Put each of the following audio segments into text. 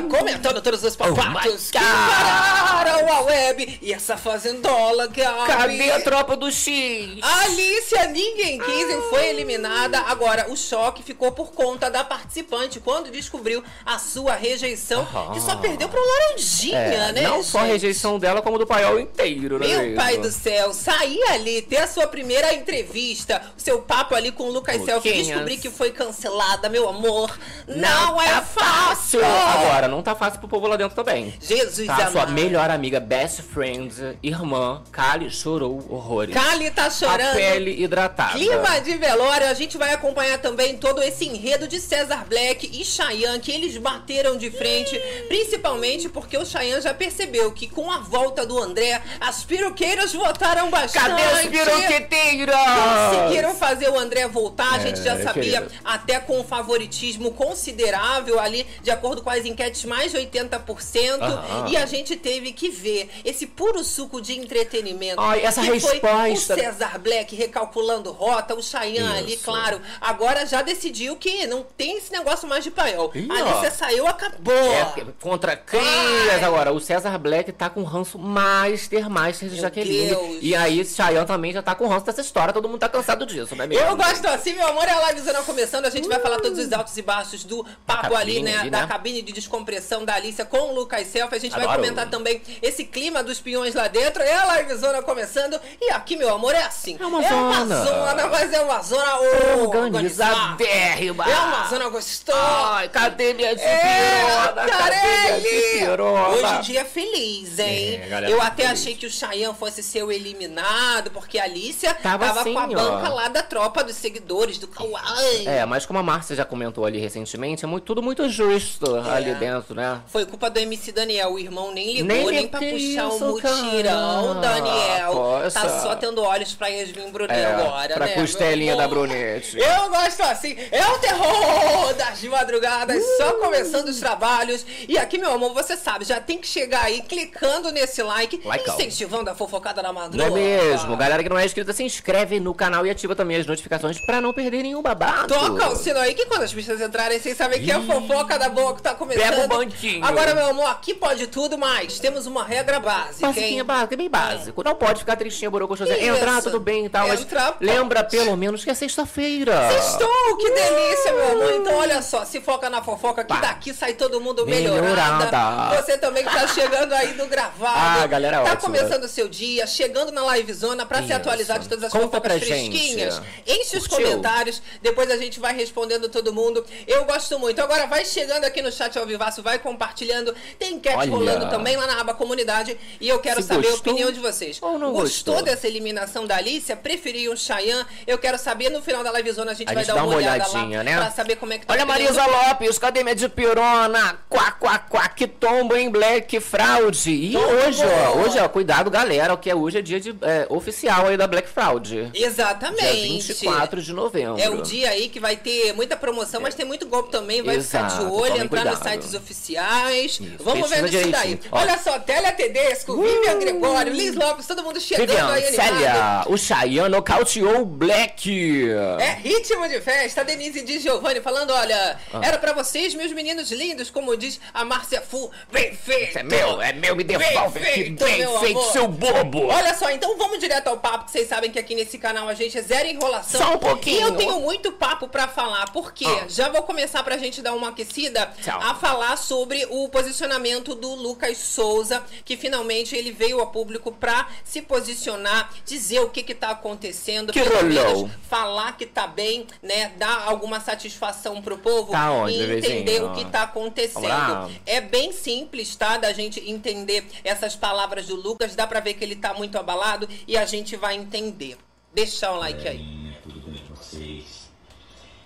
Zona comentando todos os papatos Oh que pararam a web. E essa fazendola, Gabi. Cadê a tropa do X? Alicia ninguém quis e foi eliminada. Agora, o choque ficou por conta da participante quando descobriu a sua rejeição, que só perdeu pro Laranjinha, É, né? não só a gente? rejeição dela, como do paiol inteiro, né? Meu mesmo? pai do céu, sair ali, ter a sua primeira entrevista, o seu papo ali com o Lucas Selfie, descobrir que foi cancelada, meu amor, não, é tá fácil. Agora, não tá fácil pro povo lá dentro também. Jesus Tá, sua melhor amiga, best friend, irmã, Kali chorou horrores. Kali tá A chorando. pele hidratada. Clima de velório, a gente vai acompanhar também todo esse enredo de César Black e Chayanne, que eles bateram de frente, principalmente porque o Chayanne já percebeu que com a volta do André, as piroqueiras votaram bastante. Cadê os piroqueteiros? Conseguiram fazer o André voltar, a gente já É, sabia, querido. até com um favoritismo considerável ali, de acordo com as enquetes, mais de 80%. Aham. E a gente teve que ver esse puro suco de entretenimento. Ai, essa resposta- o César Black recalculando rota, o Chayanne ali, claro, agora já decidiu que não tem esse negócio mais de paiol. Ih, A. Alicia saiu, acabou. É, contra crias agora. O César Black tá com ranço Master, Master de Meu Jaqueline. Deus. E aí, Chayanne também já tá com ranço dessa história. Todo mundo tá cansado disso, né mesmo? Eu gosto assim, meu amor, é a livezona começando. A gente vai falar todos os altos e baixos do papo cabine ali, né? ali, Da né? cabine de descompressão da Alicia com o Lucas Selfie. A gente vai Adoro. comentar também esse clima dos peões lá dentro. É a livezona começando. E aqui, meu amor, é assim. É uma é uma zona. zona, mas é uma zona organizada. Organizadérrima. É uma zona gostosa. Ai, cadê minha É, minha Carelli! dipirona? Hoje em dia é feliz, hein? É, galera, eu tá até feliz. achei que o Chayanne fosse ser o eliminado, porque a Alicia Tava tava, assim, com a ó. banca lá da tropa dos seguidores do Kawaii. É, mas como a Márcia já comentou ali recentemente, é muito- tudo muito justo É. ali dentro, né? Foi culpa do MC Daniel, o irmão nem ligou, Nem nem, pra puxar o mutirão, cara. Daniel. Poxa. Tá só tendo olhos pra Yasmin Brunet É, agora, pra né? costelinha meu da? Brunete. Eu gosto assim, é o terror das madrugadas, só começando os trabalhos. E aqui, meu amor, você sabe, já tem que chegar aí clicando nesse like, Likeão. incentivando a fofocada da Não madrugada. é mesmo? Galera que não é inscrita, se inscreve no canal e ativa também as notificações pra não perder nenhum babado. Toca o sino aí que quando as bichas entrarem sem saber que é a fofoca da boa que tá começando. Pega banquinho. Agora, meu amor, aqui pode tudo, mas temos uma regra básica, Basiquinha básica, bem básico. Não pode ficar tristinha, borocochosa. Entrar, tudo bem e tal, mas lembra pelo menos que é sexta-feira. Sextou, que delícia, meu amor. Então, olha só, se foca na fofoca, que daqui sai todo mundo melhorada. Melhorada. Você também que tá chegando aí do gravado. Ah, galera, Tá ótima. começando o seu dia, chegando na livezona pra se Isso. atualizar de todas as Conta fofocas fresquinhas. gente. Enche os Curtiu? comentários, depois a gente vai respondendo todo mundo. Eu gosto muito. Agora vai chegando aqui no chat ao vai compartilhando. Tem enquete Olha. rolando também lá na aba comunidade. E eu quero Se saber a opinião de vocês. ou não gostou, gostou? dessa eliminação da Alicia? Preferiam o Chayanne? Eu quero saber no final da livezona a gente A vai gente dar uma, olhada olhadinha, lá né? pra saber como é que tá Olha, a Marisa do- Lopes, cadê minha dipirona? Quá, quá, quá, que tombo, hein, Black Fraude. E Tombo. hoje, ó, hoje, ó, cuidado, galera, que é hoje é dia de, é, oficial aí da Black Fraud. Dia Exatamente. 24 de novembro. É o dia aí que vai ter muita promoção, mas tem muito golpe também. Vai ficar de Exato, olho, entrar nos cuidado. sites oficiais. Isso, Vamos vendo isso daí. Ó. Olha só, Télia Tedesco, Vivian Gregório, Liz Lopes, todo mundo chegando Vivian, aí animado. Célia, o Chayanne nocauteou o Black. É ritmo de festa. Denise de Giovanni falando: olha, Ah. era pra vocês, meus meninos lindos, como diz a Márcia Fu. Bem feito! É meu, é meu, me devolve Bem aqui, feito, bem meu feito, amor. seu bobo. Olha só, então vamos direto ao papo, que vocês sabem que aqui nesse canal a gente é zero enrolação. Só um pouquinho. E eu tenho muito papo pra falar, porque Ah. já vou começar pra gente dar uma aquecida Tchau. a falar sobre o posicionamento do Lucas Souza, que finalmente ele veio ao público pra se posicionar, dizer o que que tá acontecendo, Que menos falar que tá bem, né, dar alguma satisfação pro povo Tá onde, e entender bebezinho? o que tá acontecendo. É bem simples, tá? Da gente entender essas palavras do Lucas. Dá pra ver que ele tá muito abalado e a gente vai entender. Deixa o like aí. Tudo bem com vocês?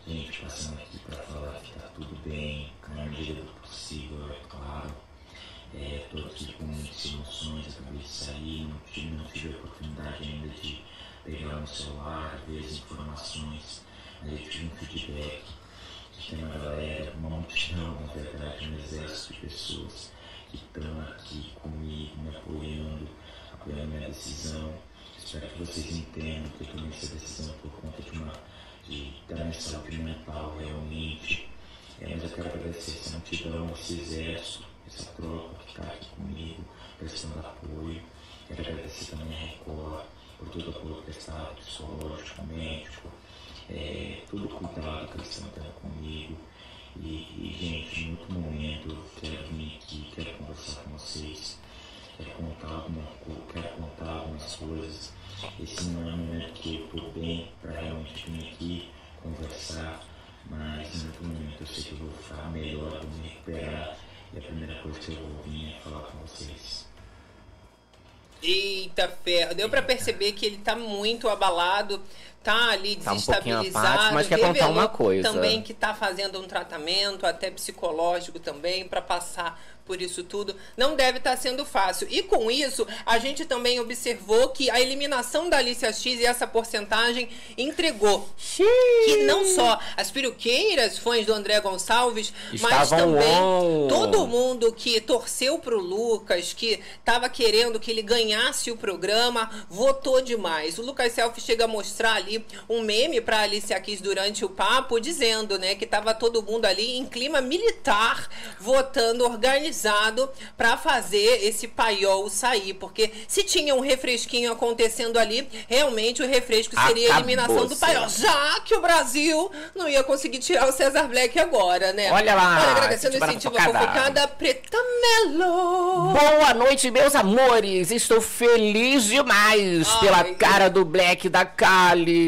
Gente, passando aqui pra falar que tá tudo bem, na medida do possível, é claro. É, tô aqui com muitas emoções, acabei de sair, não tive, não tive a oportunidade ainda de pegar no celular, ver as informações, mas eu tive um feedback tem uma galera, uma multidão, na verdade, um exército de pessoas que estão aqui comigo, me apoiando, apoiando minha decisão. Espero que vocês entendam que eu tomei essa decisão por conta de uma de, da minha saúde mental realmente. É, mas eu quero agradecer essa multidão, esse exército, essa tropa que está aqui comigo, prestando apoio. Quero agradecer também a Record por todo o apoio prestado, psicológico, médico, é, todo o cuidado que eles estão tendo comigo. E, e, gente, em outro momento eu quero vir aqui, quero conversar com vocês, quero contar, alguma, quero contar algumas coisas. Esse não é um momento que eu estou bem para realmente vir aqui conversar, mas em outro momento eu sei que eu vou ficar melhor, vou me recuperar. E a primeira coisa que eu vou vir é falar com vocês. Eita ferro, deu para perceber que ele tá muito abalado, tá ali Tá um desestabilizado. apático, mas quer contar uma coisa. Também que tá fazendo um tratamento, até psicológico também, para passar por isso tudo. Não deve estar sendo fácil. E com isso, a gente também observou que a eliminação da Alicia X e essa porcentagem entregou que não só as peruqueiras, fãs do André Gonçalves, mas Estavam também on. todo mundo que torceu pro Lucas, que estava querendo que ele ganhasse o programa, votou demais. O Lucas Selfie chega a mostrar ali um meme para Alicia Keys durante o papo, dizendo, né, que tava todo mundo ali em clima militar, votando organizado para fazer esse paiol sair, porque se tinha um refresquinho acontecendo ali, realmente o refresco seria a eliminação do paiol, já que o Brasil não ia conseguir tirar o César Black agora, né? Olha lá, Olha, agradecendo o incentivo fofocada. fofocada, Preta Melo. Boa noite, meus amores! Estou feliz demais Ai. pela cara do Black da Kali.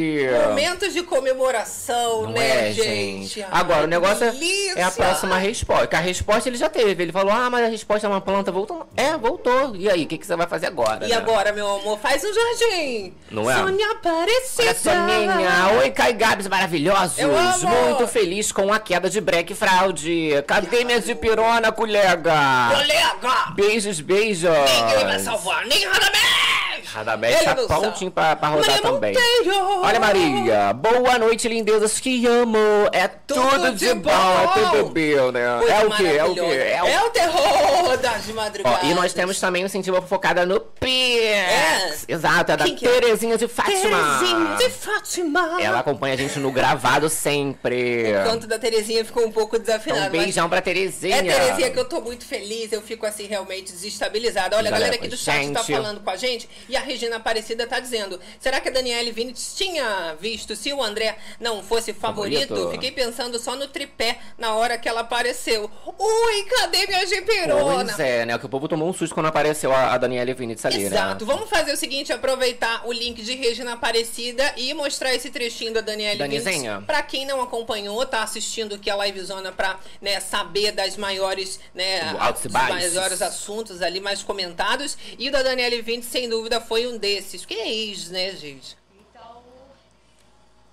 Momentos de comemoração, Não né, é, gente? Agora, o negócio é- delícia. é a próxima resposta. Que a resposta ele já teve. Ele falou, ah, mas a resposta é uma planta. Voltou. É, voltou. E aí, o que, que você vai fazer agora? E né? agora, meu amor, faz um jardim. Não é? Sônia Aparecida. Soninha. Oi, Kai Gabs maravilhosos. Eu amo. Muito feliz com a queda de break fraude. Cadê minha dipirona, colega? Colega! Beijos, beijos. Ninguém vai salvar, nem Radamés! Radamés tá prontinho pra, pra rodar Maria também. Monteiro. Olha, Maria. Boa noite, lindezas que amo. É tudo, Tudo de de bom. É bom. tudo bom, né? É o quê? É o quê? É o É o terror das Ó, madrugadas. e nós temos também um incentivo focada no Pix. É? Exato, é da Quem que é? Terezinha de Fátima. Terezinha de Fátima. Ela acompanha a gente no gravado sempre. O canto da Terezinha ficou um pouco desafinado. um beijão pra Terezinha. É, Terezinha, que eu tô muito feliz, eu fico assim realmente desestabilizada. Olha, a galera aqui do chat tá Gente. falando com a gente e a Regina Aparecida tá dizendo: será que a Daniele Vinitz tinha visto se o André não fosse favorito? Favorito. Fiquei pensando só no tripé na hora que ela apareceu. Ui, cadê minha gemperona? Pois é, né? Que o povo tomou um susto quando apareceu a, a Daniela Vinitz ali, Exato. né? Vamos fazer o seguinte, aproveitar o link de Regina Aparecida e mostrar esse trechinho da Daniele Danizinha. Pra quem não acompanhou, tá assistindo aqui a livezona pra né, saber das maiores, né, dos maiores assuntos ali mais comentados. E o da Daniele Vintes, sem dúvida, foi um desses. Que é ex, né, gente? Então,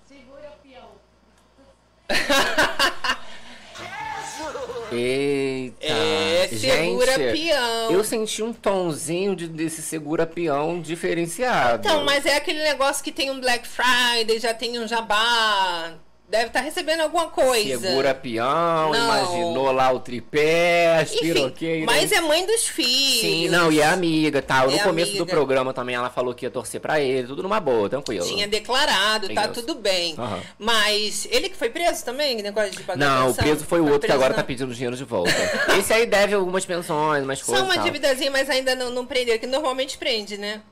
segura peão. Eita. É, segura Gente, peão. Eu senti um tonzinho de- desse segura peão diferenciado. Então, mas é aquele negócio que tem um Black Friday, já tem um jabá. Deve estar recebendo alguma coisa. Segura peão, Não. imaginou lá o tripé, as piroqueiras. mas é mãe dos filhos. Sim, não, e é amiga, tá? No É começo do amiga. programa também ela falou que ia torcer pra ele, tudo numa boa, tranquilo. Tinha declarado, tá tudo bem. Aham. Mas ele que foi preso também, negócio de pagar Não, o pensão? preso foi o outro que agora não. tá pedindo dinheiro de volta. Esse aí deve algumas pensões, umas coisas. Só uma tal. dívidazinha, mas ainda não, não prenderam, que normalmente prende, né?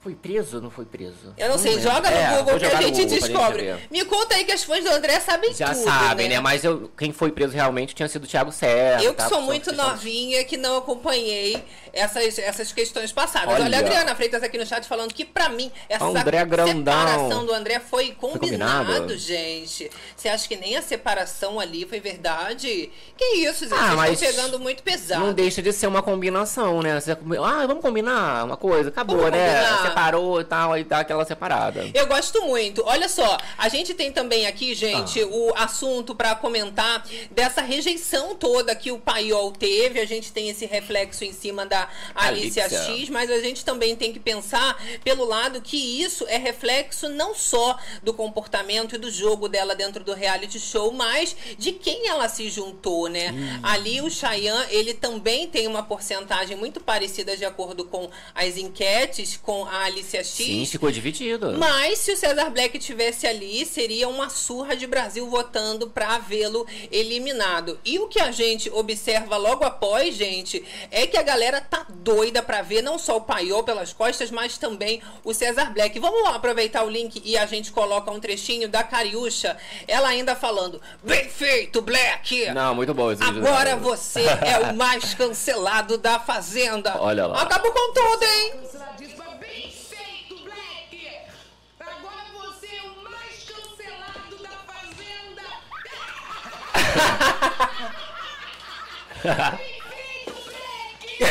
Foi preso ou não foi preso? Eu não, sei, joga no É, Google vou que a no gente Google descobre. Me conta aí que as fãs do André sabem Já tudo, sabem, né? Mas eu, quem foi preso realmente tinha sido o Thiago Serra. Eu que tá? sou muito novinha, que não acompanhei essas, essas questões passadas. Olha. Olha, a Adriana Freitas aqui no chat falando que, pra mim, essa André Grandão. separação do André foi combinado, combinado? gente. Você acha que nem a separação ali foi verdade? Que isso, gente? Ah, Vocês estão pegando muito pesado. Não deixa de ser uma combinação, né? Você, ah, vamos combinar uma coisa, acabou, Vamos né? combinar. Separou e tal, aí dá aquela separada. Eu gosto muito. Olha só, a gente tem também aqui, Ah. gente, o assunto pra comentar dessa rejeição toda que o Paiol teve. A gente tem esse reflexo em cima da Alicia, Alicia. X, mas a gente também tem que pensar pelo lado que isso é reflexo não só do comportamento e do jogo dela dentro do reality show, mas de quem ela se juntou, né? Ali o Chayanne, ele também tem uma porcentagem muito parecida de acordo com as enquetes com a Alicia X. Sim, ficou dividido. Mas se o César Black tivesse ali, seria uma surra de Brasil votando para vê-lo eliminado. E o que a gente observa logo após, gente, é que a galera tá doida para ver não só o Paiol pelas costas, mas também o César Black. Vamos lá aproveitar o link e a gente coloca um trechinho da Cariúcha, ela ainda falando: "Bem feito, Black". Não, muito bom esse vídeo. Agora você é o mais cancelado da Fazenda. Olha lá. Acabou com tudo, hein? Canceladíssima, bem feito, Black!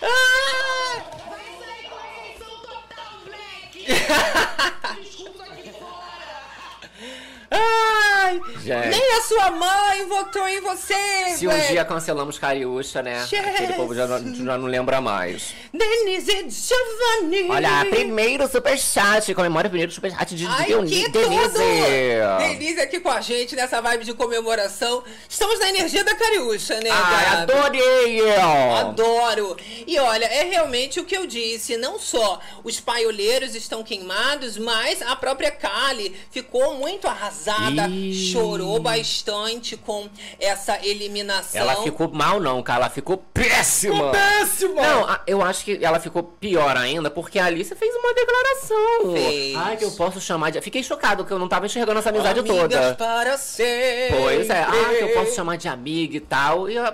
Vai sair com a eleição total, Black! Desculpa aqui fora! Ai, Gente. nem a sua mãe votou em você, Se um velho. dia cancelamos Cariúcha, né? Jesus. Aquele povo já não, já não lembra mais. Denise Giovanni. Olha, primeiro superchat. Comemora o primeiro superchat de Ai, Denise. Denise aqui com a gente nessa vibe de comemoração. Estamos na energia da Cariúcha, né, Ai, Gabi? adorei! Adoro! E olha, é realmente o que eu disse. Não só os paioleiros estão queimados, mas a própria Kali ficou muito arrasada, Ih. chorou bastante com essa eliminação. Ela ficou mal, não, cara. Ela ficou péssima. péssima! Não, eu acho que ela ficou pior ainda porque a Alice fez uma declaração. Fez. Ai, que eu posso chamar de. Fiquei chocado que eu não tava enxergando essa amizade Amigas toda. para sempre. Pois é. Ah, que eu posso chamar de amiga e tal. E eu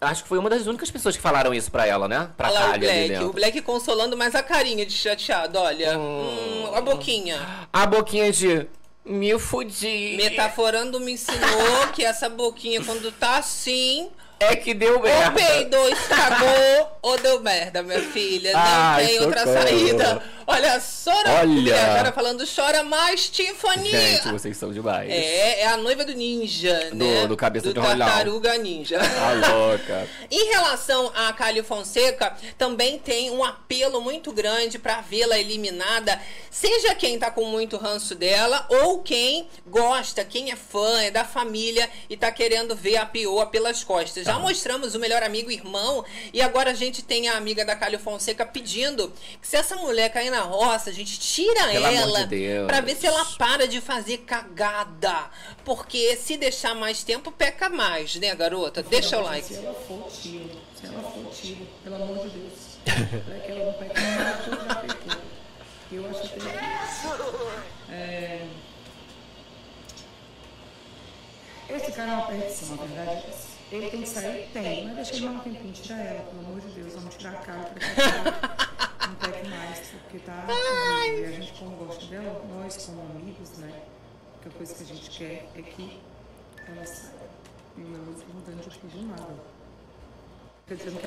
acho que foi uma das únicas pessoas que falaram isso pra ela, né? Pra Olha lá o ali Black, o Black consolando, mas a carinha de chateado, olha. Hum, a boquinha. A boquinha de. Me fudi. Metaforando me ensinou que essa boquinha, quando tá assim, É que deu ou merda. peidou, estragou, ou deu merda, minha filha. Não Ai, tem outra socorro. saída. Olha, chora. Olha. Agora falando, chora mais, Tiffany. Gente, vocês são demais. É, é a noiva do ninja, Do- né? do cabeça do de rolão. tartaruga ninja. Tá louca. Em relação a Kali Fonseca, também tem um apelo muito grande para vê-la eliminada, seja quem tá com muito ranço dela ou quem gosta, quem é fã, é da família e tá querendo ver a Pioa pelas costas. Já mostramos o melhor amigo e irmão e agora a gente tem a amiga da Kali Fonseca pedindo que se essa mulher cair na roça, a gente tira Pelo ela de para ver se ela para de fazer cagada, porque se deixar mais tempo peca mais, né, garota? Deixa o like. Se ela for tiro, se ela for tiro, pelo amor de Deus, para que ela não pegue nada que eu já pecou. Eu acho até que. É, esse cara é uma perdição, na verdade. Ele tem que sair? Tem, mas deixa ele mais um tempinho, tira ela, pelo amor de Deus, vamos tirar a cara ela não pegue mais, porque tá. E a gente, como gosta dela, nós como amigos, né? Que a coisa que a gente quer é que ela saia. E não mudando de opinião nada.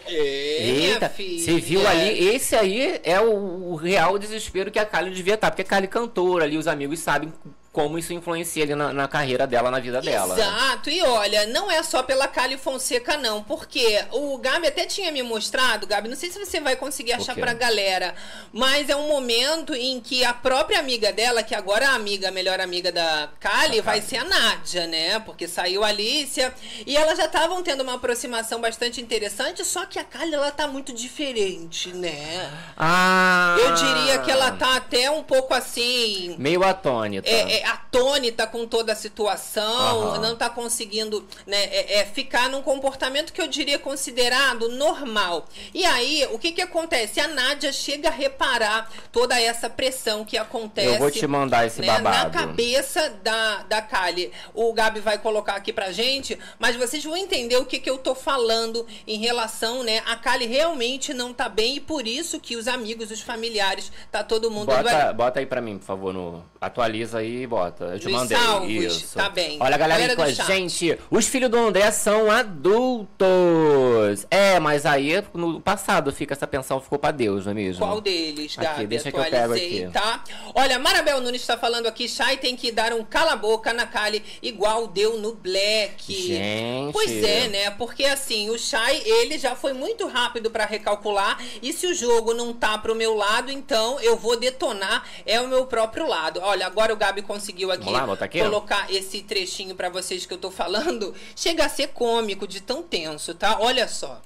Eita, você viu ali? Esse aí é o, o real desespero que a Kali devia estar. Porque a Kali cantora ali, os amigos sabem como isso influencia ali na, na carreira dela, na vida dela. né? Exato, e olha, não é só pela Cali Fonseca, não, porque o Gabi até tinha me mostrado, Gabi, não sei se você vai conseguir achar pra galera, mas é um momento em que a própria amiga dela, que agora é a amiga, a melhor amiga da Kali, vai ser a Nádia, né? Porque saiu a Alicia, e elas já estavam tendo uma aproximação bastante interessante, só que a Kali, ela tá muito diferente, né? Ah! Eu diria que ela tá até um pouco assim. Meio atônita. É, é atônita com toda a situação, Aham. não tá conseguindo né, é, é, ficar num comportamento que eu diria considerado normal. E aí, o que que acontece? A Nádia chega a reparar toda essa pressão que acontece. Eu vou te mandar esse né, na babado. cabeça da, da Kali. O Gabi vai colocar aqui pra gente, mas vocês vão entender o que, que eu tô falando em relação, né? A Kali realmente não tá bem e por isso que os amigos, os familiares, tá todo mundo Bota, bota aí pra mim, por favor, no... atualiza aí e bota. Eu te mandei. salvos, Isso. tá bem. Olha a galera, Galera com a chat. gente. Os filhos do André são adultos. É, mas aí no passado fica essa pensão ficou pra Deus, não é mesmo? Qual deles, Aqui, Gabi? deixa que eu pego aqui. tá? Olha, Marabel Nunes está falando aqui, Chay tem que dar um cala-boca na Kali, igual deu no Black. Gente. Pois é, né? Porque assim, o Chay, ele já foi muito rápido pra recalcular, e se o jogo não tá pro meu lado, então eu vou detonar é o meu próprio lado. Olha, agora o Gabi conseguiu conseguiu aqui lá, colocar esse trechinho para vocês que eu tô falando, chega a ser cômico de tão tenso, tá? Olha só.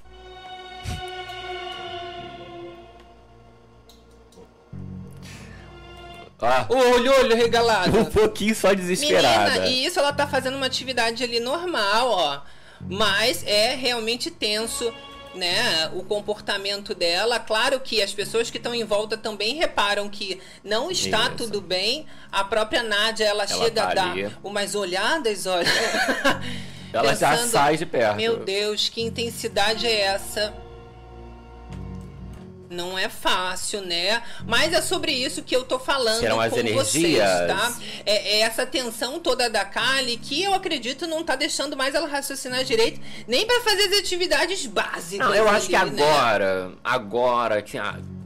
Ah, o olho, olho regalado. Um pouquinho só desesperada. Menina, e isso ela tá fazendo uma atividade ali normal, ó. Mas é realmente tenso né? O comportamento dela. Claro que as pessoas que estão em volta também reparam que não está Isso. tudo bem. A própria Nádia, ela, chega tá a dar ali. umas olhadas, olha. Ela já Pensando, sai de perto. Meu Deus, que intensidade é essa? Não é fácil, né? Mas é sobre isso que eu tô falando Serão as com vocês, energias. tá? É, é essa tensão toda da Kali que eu acredito não tá deixando mais ela raciocinar direito, nem pra fazer as atividades básicas. Não, eu acho que ali, né? agora, agora que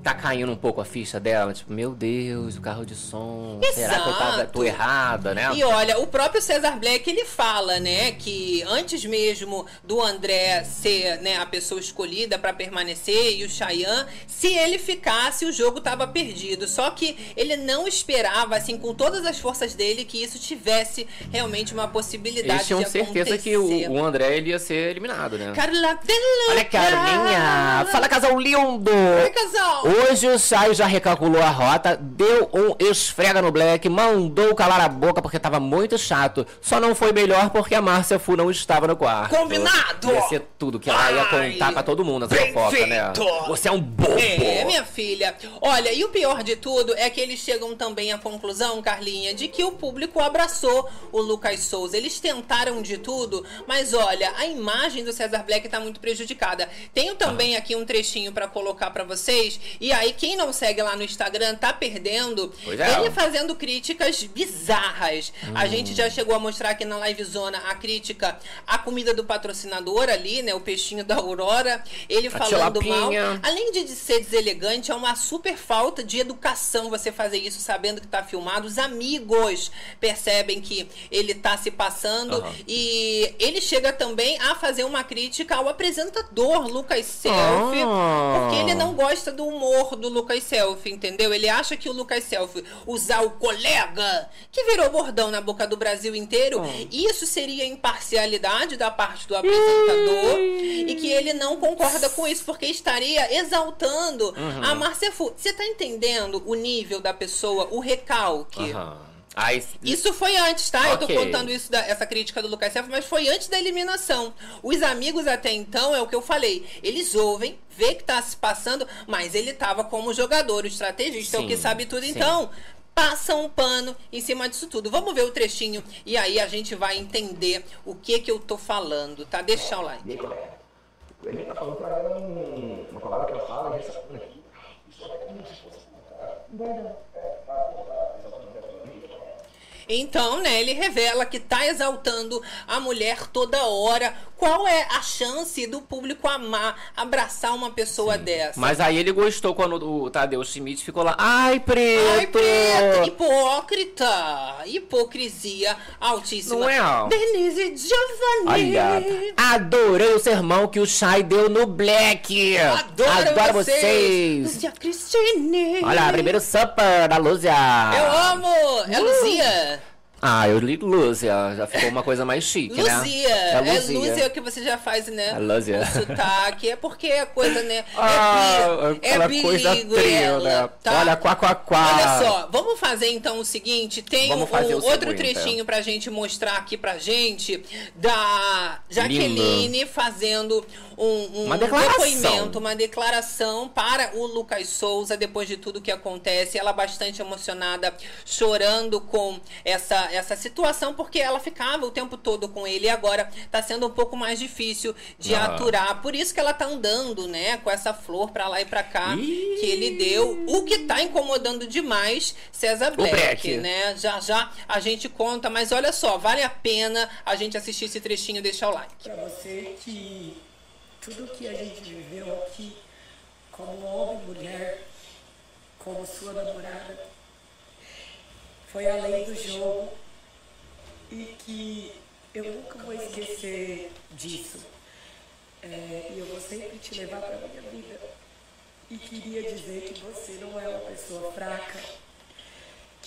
tá caindo um pouco a ficha dela, tipo, meu Deus, o carro de som, será que eu tava, Exato. tô errada, né? E olha, o próprio Cesar Black, ele fala, né, que antes mesmo do André ser, né, a pessoa escolhida pra permanecer e o Chayanne, se ele ficasse, o jogo tava perdido. Só que ele não esperava, assim, com todas as forças dele, que isso tivesse realmente uma possibilidade Eles tinham de certeza que acontecer. o, o André ele ia ser eliminado, né? Carla Olha, Carminha! Fala, casal lindo! Oi, casal! Hoje o Chay já recalculou a rota, deu um esfrega no Black, mandou calar a boca porque tava muito chato. Só não foi melhor porque a Márcia Fu não estava no quarto. Combinado! Ia ser tudo que ela ia Ai, contar pra todo mundo essa fofoca, né? Você é um bobo! É, minha filha. Olha, e o pior de tudo é que eles chegam também à conclusão, Carlinha, de que o público abraçou o Lucas Souza. Eles tentaram de tudo, mas olha, a imagem do Cesar Black tá muito prejudicada. Tenho também aqui um trechinho pra colocar pra vocês. E aí, quem não segue lá no Instagram tá perdendo. Pois é. Ele fazendo críticas bizarras. A gente já chegou a mostrar aqui na Live Zona a crítica à comida do patrocinador ali, né? O peixinho da Aurora. Ele A falando mal. tilapinha. Além de ser deselegante, é uma super falta de educação você fazer isso sabendo que tá filmado. Os amigos percebem que ele tá se passando. Aham. E ele chega também a fazer uma crítica ao apresentador Lucas Selfie. Ah. Porque ele não gosta do humor do Lucas Selfie, entendeu? Ele acha que o Lucas Selfie usar o colega, que virou bordão na boca do Brasil inteiro, isso seria imparcialidade da parte do apresentador. E que ele não concorda com isso, porque estaria exaltando Uhum. a Márcia Fu. Você tá entendendo o nível da pessoa, o recalque? Aham. Aí, Isso foi antes, tá? Eu tô contando isso, da- essa crítica do Lucas Self, mas foi antes da eliminação. Os amigos até então, é o que eu falei, eles ouvem, vê que tá se passando, mas ele tava como jogador, o estrategista, é o Sim, que sabe tudo. sim. Então, passa um pano em cima disso tudo. Vamos ver o trechinho e aí a gente vai entender o que que eu tô falando, tá? Deixa o like. E aí, colega? Ele tá falando pra ela um- uma palavra que ela fala e essa aqui. Isso é como se fosse. Então, né, ele revela que tá exaltando a mulher toda hora. Qual é a chance do público amar, abraçar uma pessoa dessa? mas aí ele gostou quando o Tadeu Schmidt ficou lá. Ai, preto! Ai, preto! Hipócrita! Hipocrisia altíssima. Não é, ó. Denise Giovanni! Olha, adorei o sermão que o Chay deu no Black. Adoro, vocês! vocês. Luzia Cristine! Olha, primeiro supper da Lúcia. Eu amo! É Uh! Luzia! Ah, eu li Lúcia. Já ficou uma coisa mais chique, né? Luzia! É Luzia que você já faz, né? É Luzia. O sotaque. É porque a coisa, né? Ah, é, aquela é coisa bilíngue trio, ela, né? tá? Olha, quá, quá, quá. Olha só, vamos fazer então o seguinte: tem um, o outro seguinte, trechinho pra gente mostrar aqui pra gente da Jaqueline fazendo um, um Uma depoimento, uma declaração para o Lucas Souza depois de tudo que acontece. Ela bastante emocionada, chorando com essa, essa situação, porque ela ficava o tempo todo com ele e agora tá sendo um pouco mais difícil de Ah. aturar. Por isso que ela tá andando, né, com essa flor pra lá e pra cá Ih. que ele deu. O que tá incomodando demais César Black, Black. né? Já já a gente conta, mas olha só, vale a pena a gente assistir esse trechinho e deixar o like. Pra você que tudo que a gente viveu aqui, como homem e mulher, como sua namorada, foi além do jogo e que eu nunca vou esquecer disso. É, e eu vou sempre te levar para minha vida. E queria dizer que você não é uma pessoa fraca,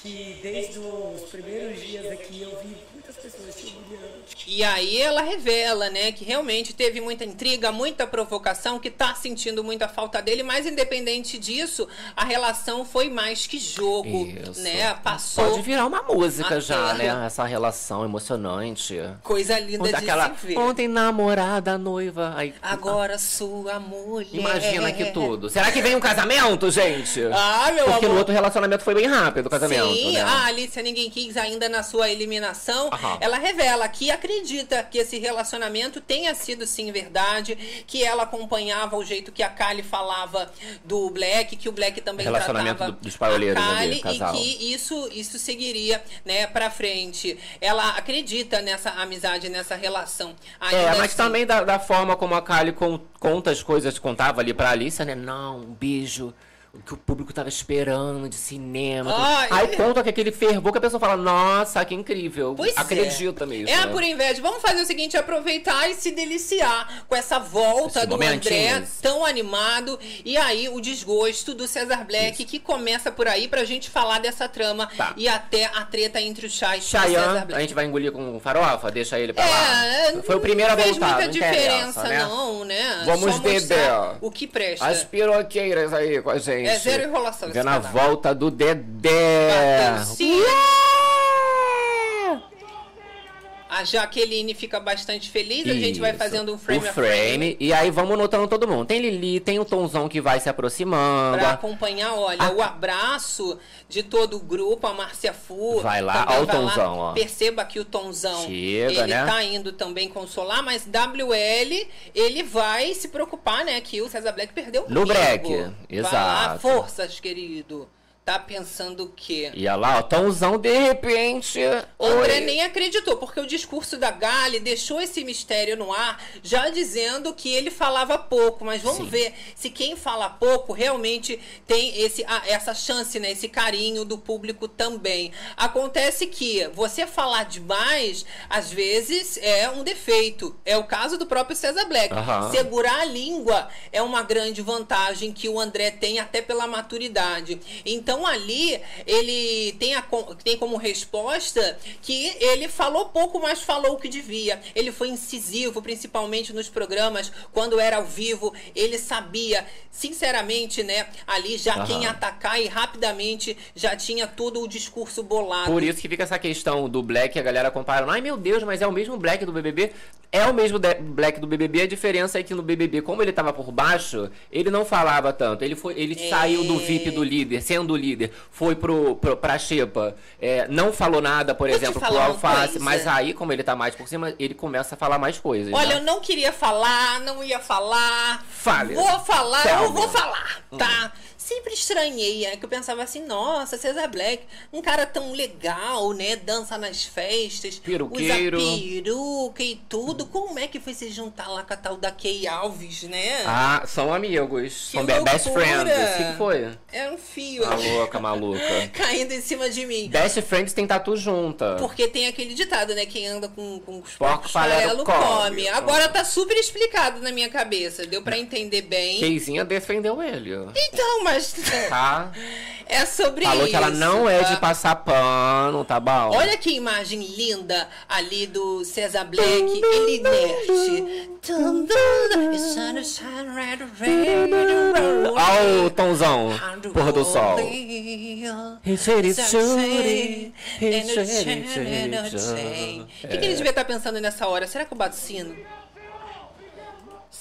que desde os primeiros dias aqui eu vi muitas pessoas te orgulhando. E aí ela revela, né, que realmente teve muita intriga, muita provocação, que tá sentindo muita falta dele, mas independente disso, a relação foi mais que jogo, Isso. né? Passou Pode virar uma música a já, terra. né? Essa relação emocionante. coisa linda Ontem, de aquela, se ver. ontem namorada, noiva. Aí, Agora sua mulher. Imagina que tudo. Será que vem um casamento, gente? Ah, meu Porque amor. no outro relacionamento foi bem rápido o casamento, Sim, né? a Alicia Ninguém Quis ainda na sua eliminação, Aham. ela revela que acredita que esse relacionamento tenha sido sim verdade, que ela acompanhava o jeito que a Kali falava do Black, que o Black também Relacionamento tratava do- dos a ali, Kali casal. e que isso isso seguiria, né, para frente. Ela acredita nessa amizade, nessa relação. É, mas assim. também da, da forma como a con- conta as coisas, contava ali pra Alicia, né? Não, um beijo. O que o público tava esperando de cinema. Ai. Aí conta que aquele fervor que a pessoa fala, nossa, que incrível. Pois é. Acredita mesmo. É né? por inveja. Vamos fazer o seguinte: aproveitar e se deliciar com essa volta Esses do André tão animado. E aí, o desgosto do César Black, que começa por aí pra gente falar dessa trama Tá. e até a treta entre o Chai e o César Black. a gente vai engolir com farofa? Deixa ele pra É, lá. Foi o primeiro a não fez voltar, muita não diferença, né? não, né? Vamos beber. O que presta. As piroqueiras aí com a gente. É zero enrolação Vendo a volta do Dedé. Sim. A Jaqueline fica bastante feliz. A gente vai Isso. fazendo um frame o a frame. frame. E aí vamos notando todo mundo. Tem Lili, tem o Tonzão que vai se aproximando. Pra acompanhar, olha, Ah. o abraço de todo o grupo, a Márcia Fu. Vai lá, ó o vai lá. Tonzão, ó. Perceba que o Tonzão, Chega, ele né? tá indo também consolar, mas WL, ele vai se preocupar, né, que o César Black perdeu o No break, Vai lá, exato. forças, querido. Tá pensando o quê? E olha lá, ó, Tonzão de repente. O André Oi. nem acreditou, porque o discurso da Gali deixou esse mistério no ar, já dizendo que ele falava pouco. Mas vamos Sim. ver se quem fala pouco realmente tem esse, ah, essa chance, né? Esse carinho do público também. Acontece que você falar demais, às vezes, é um defeito. É o caso do próprio César Black. Aham. Segurar a língua é uma grande vantagem que o André tem até pela maturidade. Então ali ele tem, a, tem como resposta que ele falou pouco, mas falou o que devia. Ele foi incisivo, principalmente nos programas, quando era ao vivo. Ele sabia, sinceramente, né, ali já Aham. quem atacar e rapidamente já tinha todo o discurso bolado. Por isso que fica essa questão do Black, a galera comparando. Ai meu Deus, mas é o mesmo Black do BBB? É o mesmo Black do BBB, a diferença é que no BBB, como ele tava por baixo, ele não falava tanto. Ele foi, ele É. saiu do VIP do líder, sendo o líder, foi pro, pro, pra Xepa, é, não falou nada, por exemplo, pro Alface, mas aí, como ele tá mais por cima, ele começa a falar mais coisas. Olha, né? eu não queria falar, não ia falar. Fale. Vou falar, Tell eu vou falar, tá? Sempre estranhei, é que eu pensava assim, nossa, César Black, um cara tão legal, né? Dança nas festas, Peruqueiro. usa peruca e tudo. Como é que foi se juntar lá com a tal da Kay Alves, né? Ah, são amigos. Que são be- best loucura. friends. O que, que foi? É um fio Maluca, maluca. caindo em cima de mim. Best friends tem tatu junta. Porque tem aquele ditado, né? Quem anda com, com os Porco porcos farelo come. come. Agora tá super explicado na minha cabeça. Deu pra entender bem. Keizinha defendeu ele. Então, mas Tá? é sobre Falou isso. que ela não é tá? de passar pano, tá bom? Olha que imagem linda ali do César Black, ele inerte. Tum, tum, it's sun is shining red, red, red, Olha o Tonzão, red, porra do sol. O que, que ele devia estar pensando nessa hora? Será que eu bato sino?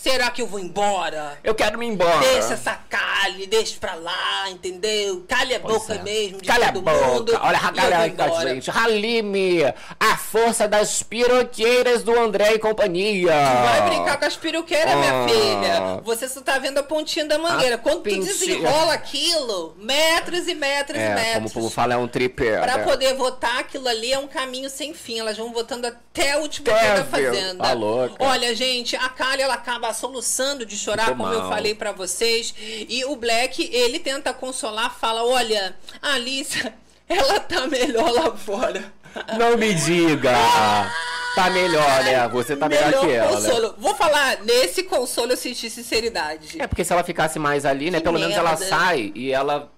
Será que eu vou embora? Eu quero me embora. Deixa essa calhe, deixa pra lá, entendeu? Calhe a Pois boca é. mesmo de Calha a todo boca. mundo. Olha a eu galera vou aí com a gente. Halime, a força das piroqueiras do André e companhia. Vai brincar com as peruqueiras, Ah. minha filha. Você só tá vendo a pontinha da mangueira. A Quando tu pintinha. desenrola aquilo, metros e metros e É, como o metros. povo fala, é um tripé. Pra né? poder votar, aquilo ali é um caminho sem fim. Elas vão votando até o último dia da fazenda. Tá louca. Olha, gente, a Kali ela acaba soluçando de chorar, Ficou como eu falei pra vocês. E o Black, ele tenta consolar, fala: Olha, a Alice, ela tá melhor lá fora. Não me diga. Tá melhor, né? Você tá melhor, que ela. consolo. Vou falar, nesse consolo eu senti sinceridade. É porque se ela ficasse mais ali, né? Que Pelo menos ela merda. sai e ela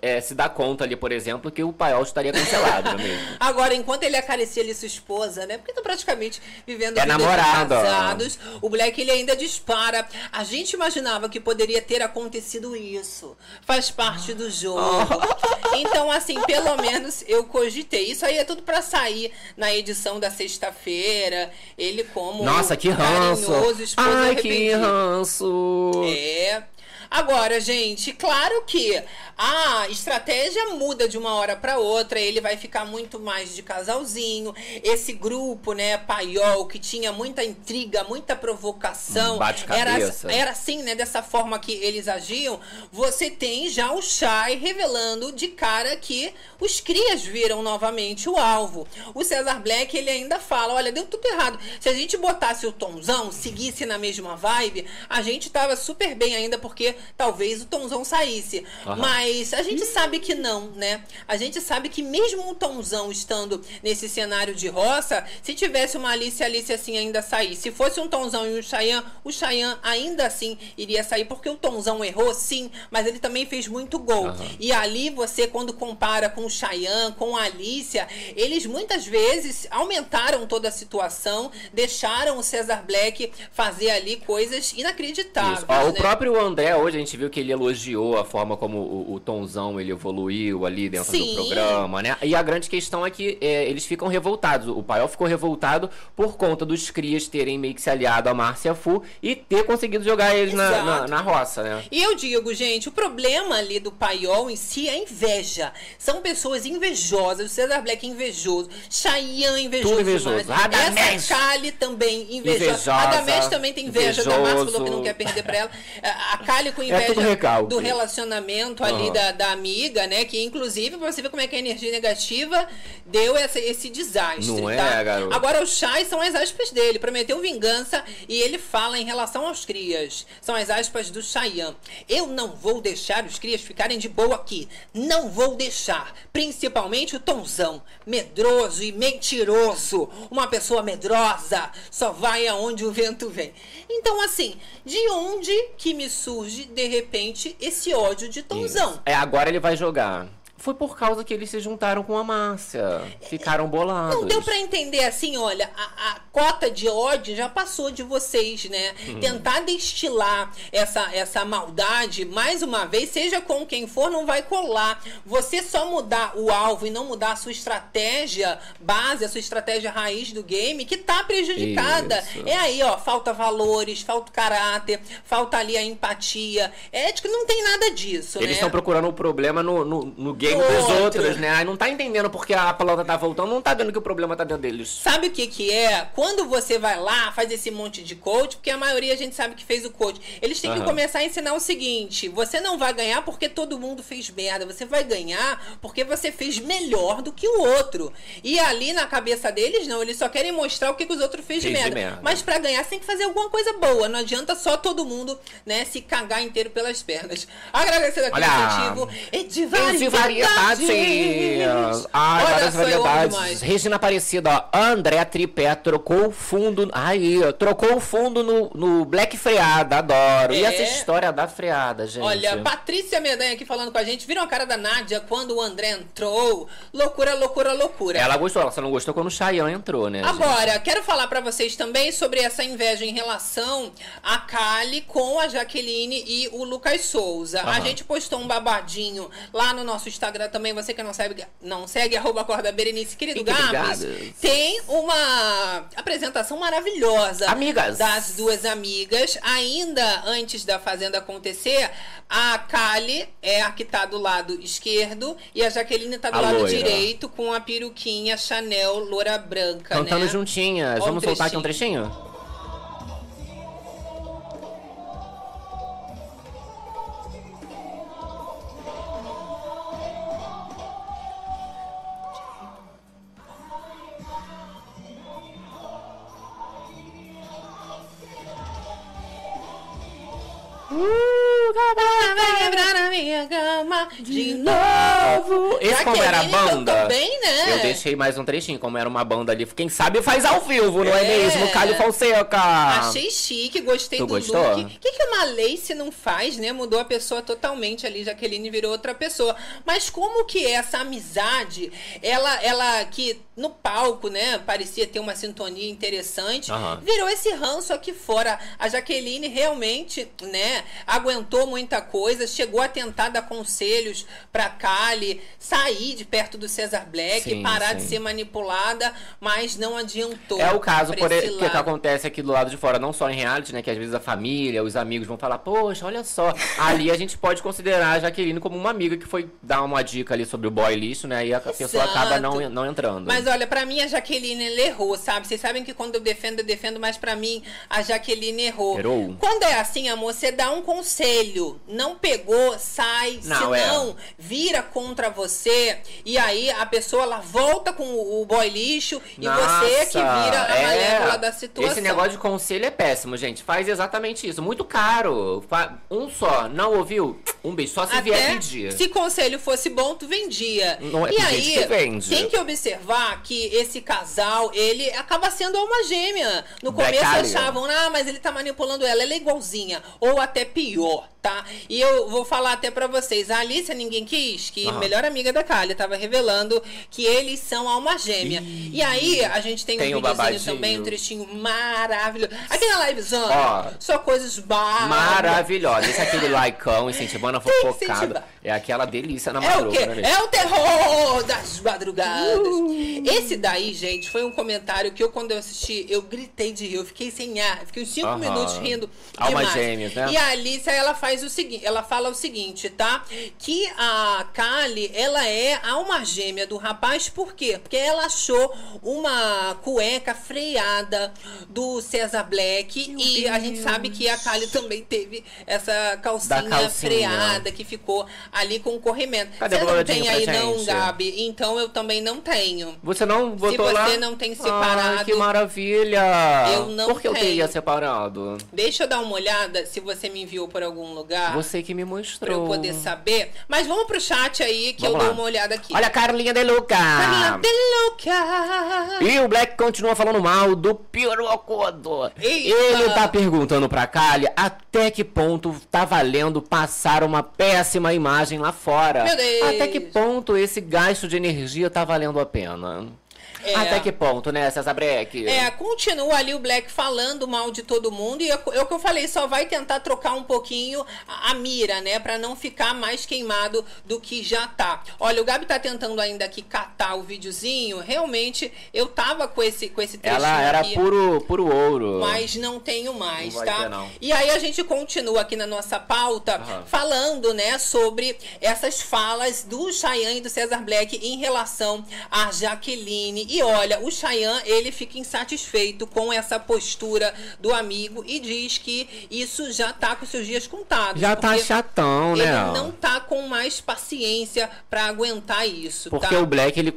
é, se dá conta ali, por exemplo, que o paiol estaria cancelado, mesmo? Agora, enquanto ele acaricia ali sua esposa, né? Porque estão praticamente vivendo É vida de namorado, casados. O Black, ele ainda dispara. A gente imaginava que poderia ter acontecido isso. Faz parte do jogo. Então, assim, pelo menos eu cogitei. Isso aí é tudo pra sair na edição da sexta-feira. Ele como Nossa, que ranço! Ai, que ranço! É. Agora, gente, claro que a estratégia muda de uma hora para outra, ele vai ficar muito mais de casalzinho. Esse grupo, né, paiol, que tinha muita intriga, muita provocação, Um era, era assim, né, dessa forma que eles agiam. Você tem já o Shai revelando de cara que os crias viram novamente o alvo. O Cesar Black, ele ainda fala, olha, deu tudo errado. Se a gente botasse o Tomzão, seguisse na mesma vibe, a gente tava super bem ainda, porque talvez o Tomzão saísse. Aham. Mas a gente sabe que não, né? A gente sabe que mesmo o Tomzão estando nesse cenário de roça, se tivesse uma Alice, a Alice assim ainda sair. Se fosse um Tomzão e um Chayanne, o Chayanne ainda assim iria sair, porque o Tomzão errou, sim, mas ele também fez muito gol. Aham. E ali você, quando compara com o Chayanne, com a Alicia, eles muitas vezes aumentaram toda a situação, deixaram o Cesar Black fazer ali coisas inacreditáveis. Isso. Ó, o né? próprio André, hoje a gente viu que ele elogiou a forma como o, o Tonzão ele evoluiu ali dentro Sim. do programa, né? E a grande questão é que é, eles ficam revoltados. O Paiol ficou revoltado por conta dos crias terem meio que se aliado a Márcia Fu e ter conseguido jogar eles na, na, na roça, né? E eu digo, gente, o problema ali do paiol em si é inveja. São pessoas invejosas. O Cesar Black é invejoso. Chayanne invejoso. Tudo invejoso. Essa Kali também invejosa. Invejosa. Radamés também tem inveja da Márcia, falou que Invejoso. não quer perder pra ela. A Kali com É inveja recalque. do relacionamento ali da, da amiga, né? Que inclusive, pra você ver como é que a energia negativa deu essa- esse desastre. Não é, tá? garoto? Agora o Chai são as aspas dele. Prometeu vingança e ele fala em relação aos crias. São as aspas do Chayanne. Eu não vou deixar os crias ficarem de boa aqui. Não vou deixar. Principalmente o Tonzão. Medroso e mentiroso. Uma pessoa medrosa só vai aonde o vento vem. Então, assim, de onde que me surge, de repente, esse ódio de Tonzão? É, agora ele vai jogar. Foi por causa que eles se juntaram com a Márcia. Ficaram bolados. Não deu pra entender assim, olha, a, a cota de ódio já passou de vocês, né? Uhum. Tentar destilar essa, essa maldade, mais uma vez, seja com quem for, não vai colar. Você só mudar o alvo e não mudar a sua estratégia base, a sua estratégia raiz do game, que tá prejudicada. Isso. É aí, ó, falta valores, falta caráter, falta ali a empatia. Ética, não tem nada disso, Eles né? estão procurando o problema no, no, no game No dos outro. outros, né? Aí não tá entendendo porque a pelota tá voltando, não tá vendo que o problema tá dentro deles. Sabe o que que é? Quando você vai lá, faz esse monte de coach, porque a maioria a gente sabe que fez o coach. Eles têm que Aham. começar a ensinar o seguinte: você não vai ganhar porque todo mundo fez merda. Você vai ganhar porque você fez melhor do que o outro. E ali na cabeça deles, não, eles só querem mostrar o que, que os outros fez, de, Fez merda. merda. Mas pra ganhar, você tem que fazer alguma coisa boa. Não adianta só todo mundo, né, se cagar inteiro pelas pernas. Agradecendo aqui Olha, o incentivo. Variedades. Ai, Olha várias variedades. Regina Aparecida, ó. André Tripé trocou o fundo. Aí, ó. Trocou o fundo no, no Black Freada, adoro. E É. essa história da freada, gente? Olha, Patrícia Medanha aqui falando com a gente. Viram a cara da Nádia quando o André entrou? Loucura, loucura, loucura. Ela gostou, ela só não gostou quando o Chayanne entrou, né? gente? Agora, quero falar pra vocês também sobre essa inveja em relação a Kali com a Jaqueline e o Lucas Souza. A gente postou um babadinho lá no nosso Instagram também. Você que não segue, não segue arroba Corda Berenice, querido Gabs. Tem uma apresentação maravilhosa Amigas. das duas amigas. Ainda antes da Fazenda acontecer, a Kali é a que tá do lado esquerdo e a Jaqueline tá do A lado loira. direito com a peruquinha Chanel loura branca, Cantando né? juntinhas. Ó um Vamos soltar aqui um trechinho? Vai novo. Esse como era a Jaqueline banda? né? Eu deixei mais um trechinho, como era uma banda ali. Quem sabe faz ao vivo, não é, É. mesmo? Calho Fonseca. Achei chique, gostei Tu do gostou? look. O que, que uma Lace não faz, né? Mudou a pessoa totalmente ali, Jaqueline virou outra pessoa. Mas como que essa amizade, ela, ela que no palco, né, parecia ter uma sintonia interessante, Aham. virou esse ranço aqui fora. A Jaqueline realmente, né, aguentou muita coisa, chegou a tentar dar conselhos pra Sair de perto do Cesar Black, Sim, parar de sim. ser manipulada, mas não adiantou. É o caso por e- que, que lado. acontece aqui do lado de fora, não só em reality, né? Que às vezes a família, os amigos vão falar, poxa, olha só. Ali a gente pode considerar a Jaqueline como uma amiga que foi dar uma dica ali sobre o boy lixo, né? E a pessoa acaba não, Exato. não entrando. Mas olha, pra mim a Jaqueline errou, sabe? Vocês sabem que quando eu defendo, eu defendo, mas pra mim a Jaqueline errou. Errou? Quando é assim, amor, você dá um conselho. Não pegou, sai. Não, senão, é. vira contra você. E aí a pessoa ela volta com o, boy lixo e Nossa, você que vira a é. malévola da situação. Esse negócio de conselho é péssimo, gente. Faz exatamente isso. Muito caro. Um só. Não ouviu? Um beijo. Só se vier Até pedir. se conselho fosse bom, tu vendia. Não é- e aí, que vende. tem que observar que esse casal, ele acaba sendo uma gêmea. No começo achavam, ah, mas ele tá manipulando ela, ela é igualzinha. Ou até pior, tá? E eu vou falar até pra vocês, a Alicia Ninguém Quis, que Aham. melhor amiga da Kali, tava revelando que eles são alma gêmea. E aí, a gente tem, Tem um videozinho babadinho. também, um trechinho maravilhoso. Aqui na livezona, só coisas bar Maravilhosa. Esse é aquele likeão, incentivando a fofocada. É aquela delícia na É o quê? né? É o terror das madrugadas. Esse daí, gente, foi um comentário que eu, quando eu assisti, eu gritei de rir. Eu fiquei sem ar. Fiquei uns cinco Aham. minutos rindo demais. gêmeas, né? E a Alicia, ela faz o seguinte, ela fala o seguinte, tá? Que a Kali, ela é alma gêmea do rapaz, por quê? Porque ela achou uma cueca freada do César Black e a gente sabe que a Kali também teve essa calcinha, calcinha. freada que ficou ali com o corrimento. Cadê você não tem aí não? Gabi? Então eu também não tenho. Você não botou você lá? não tem separado- Ai, que maravilha! Eu não Por que eu tenho. teria separado? Deixa eu dar uma olhada se você me enviou por algum lugar. Você que me Pra mostrou. eu poder saber. Mas vamos pro chat aí que Vamos eu lá. dou uma olhada aqui. Olha a Carlinha De Luca! Carlinha De Luca. E o Black continua falando mal do Pirocodo. Ele tá perguntando pra Kali até que ponto tá valendo passar uma péssima imagem lá fora. Meu Deus! Até que ponto esse gasto de energia tá valendo a pena? É. Até que ponto, né, César Breck? É, continua ali o Black falando mal de todo mundo e é é o que eu falei, só vai tentar trocar um pouquinho a, a mira, né, Pra não ficar mais queimado do que já tá. Olha, o Gabi tá tentando ainda aqui catar o videozinho, realmente eu tava com esse com esse trechinho Ela era aqui. puro, puro ouro. Mas não tenho mais, Não tá? ter, não. E aí a gente continua aqui na nossa pauta Aham. falando, né, sobre essas falas do Cheyenne e do Cesar Black em relação a Jaqueline. E olha, o Cheyenne, ele fica insatisfeito com essa postura do amigo e diz que isso já tá com seus dias contados. Já tá chatão, né? Ele não tá com mais paciência pra aguentar isso, Porque tá? o Black, ele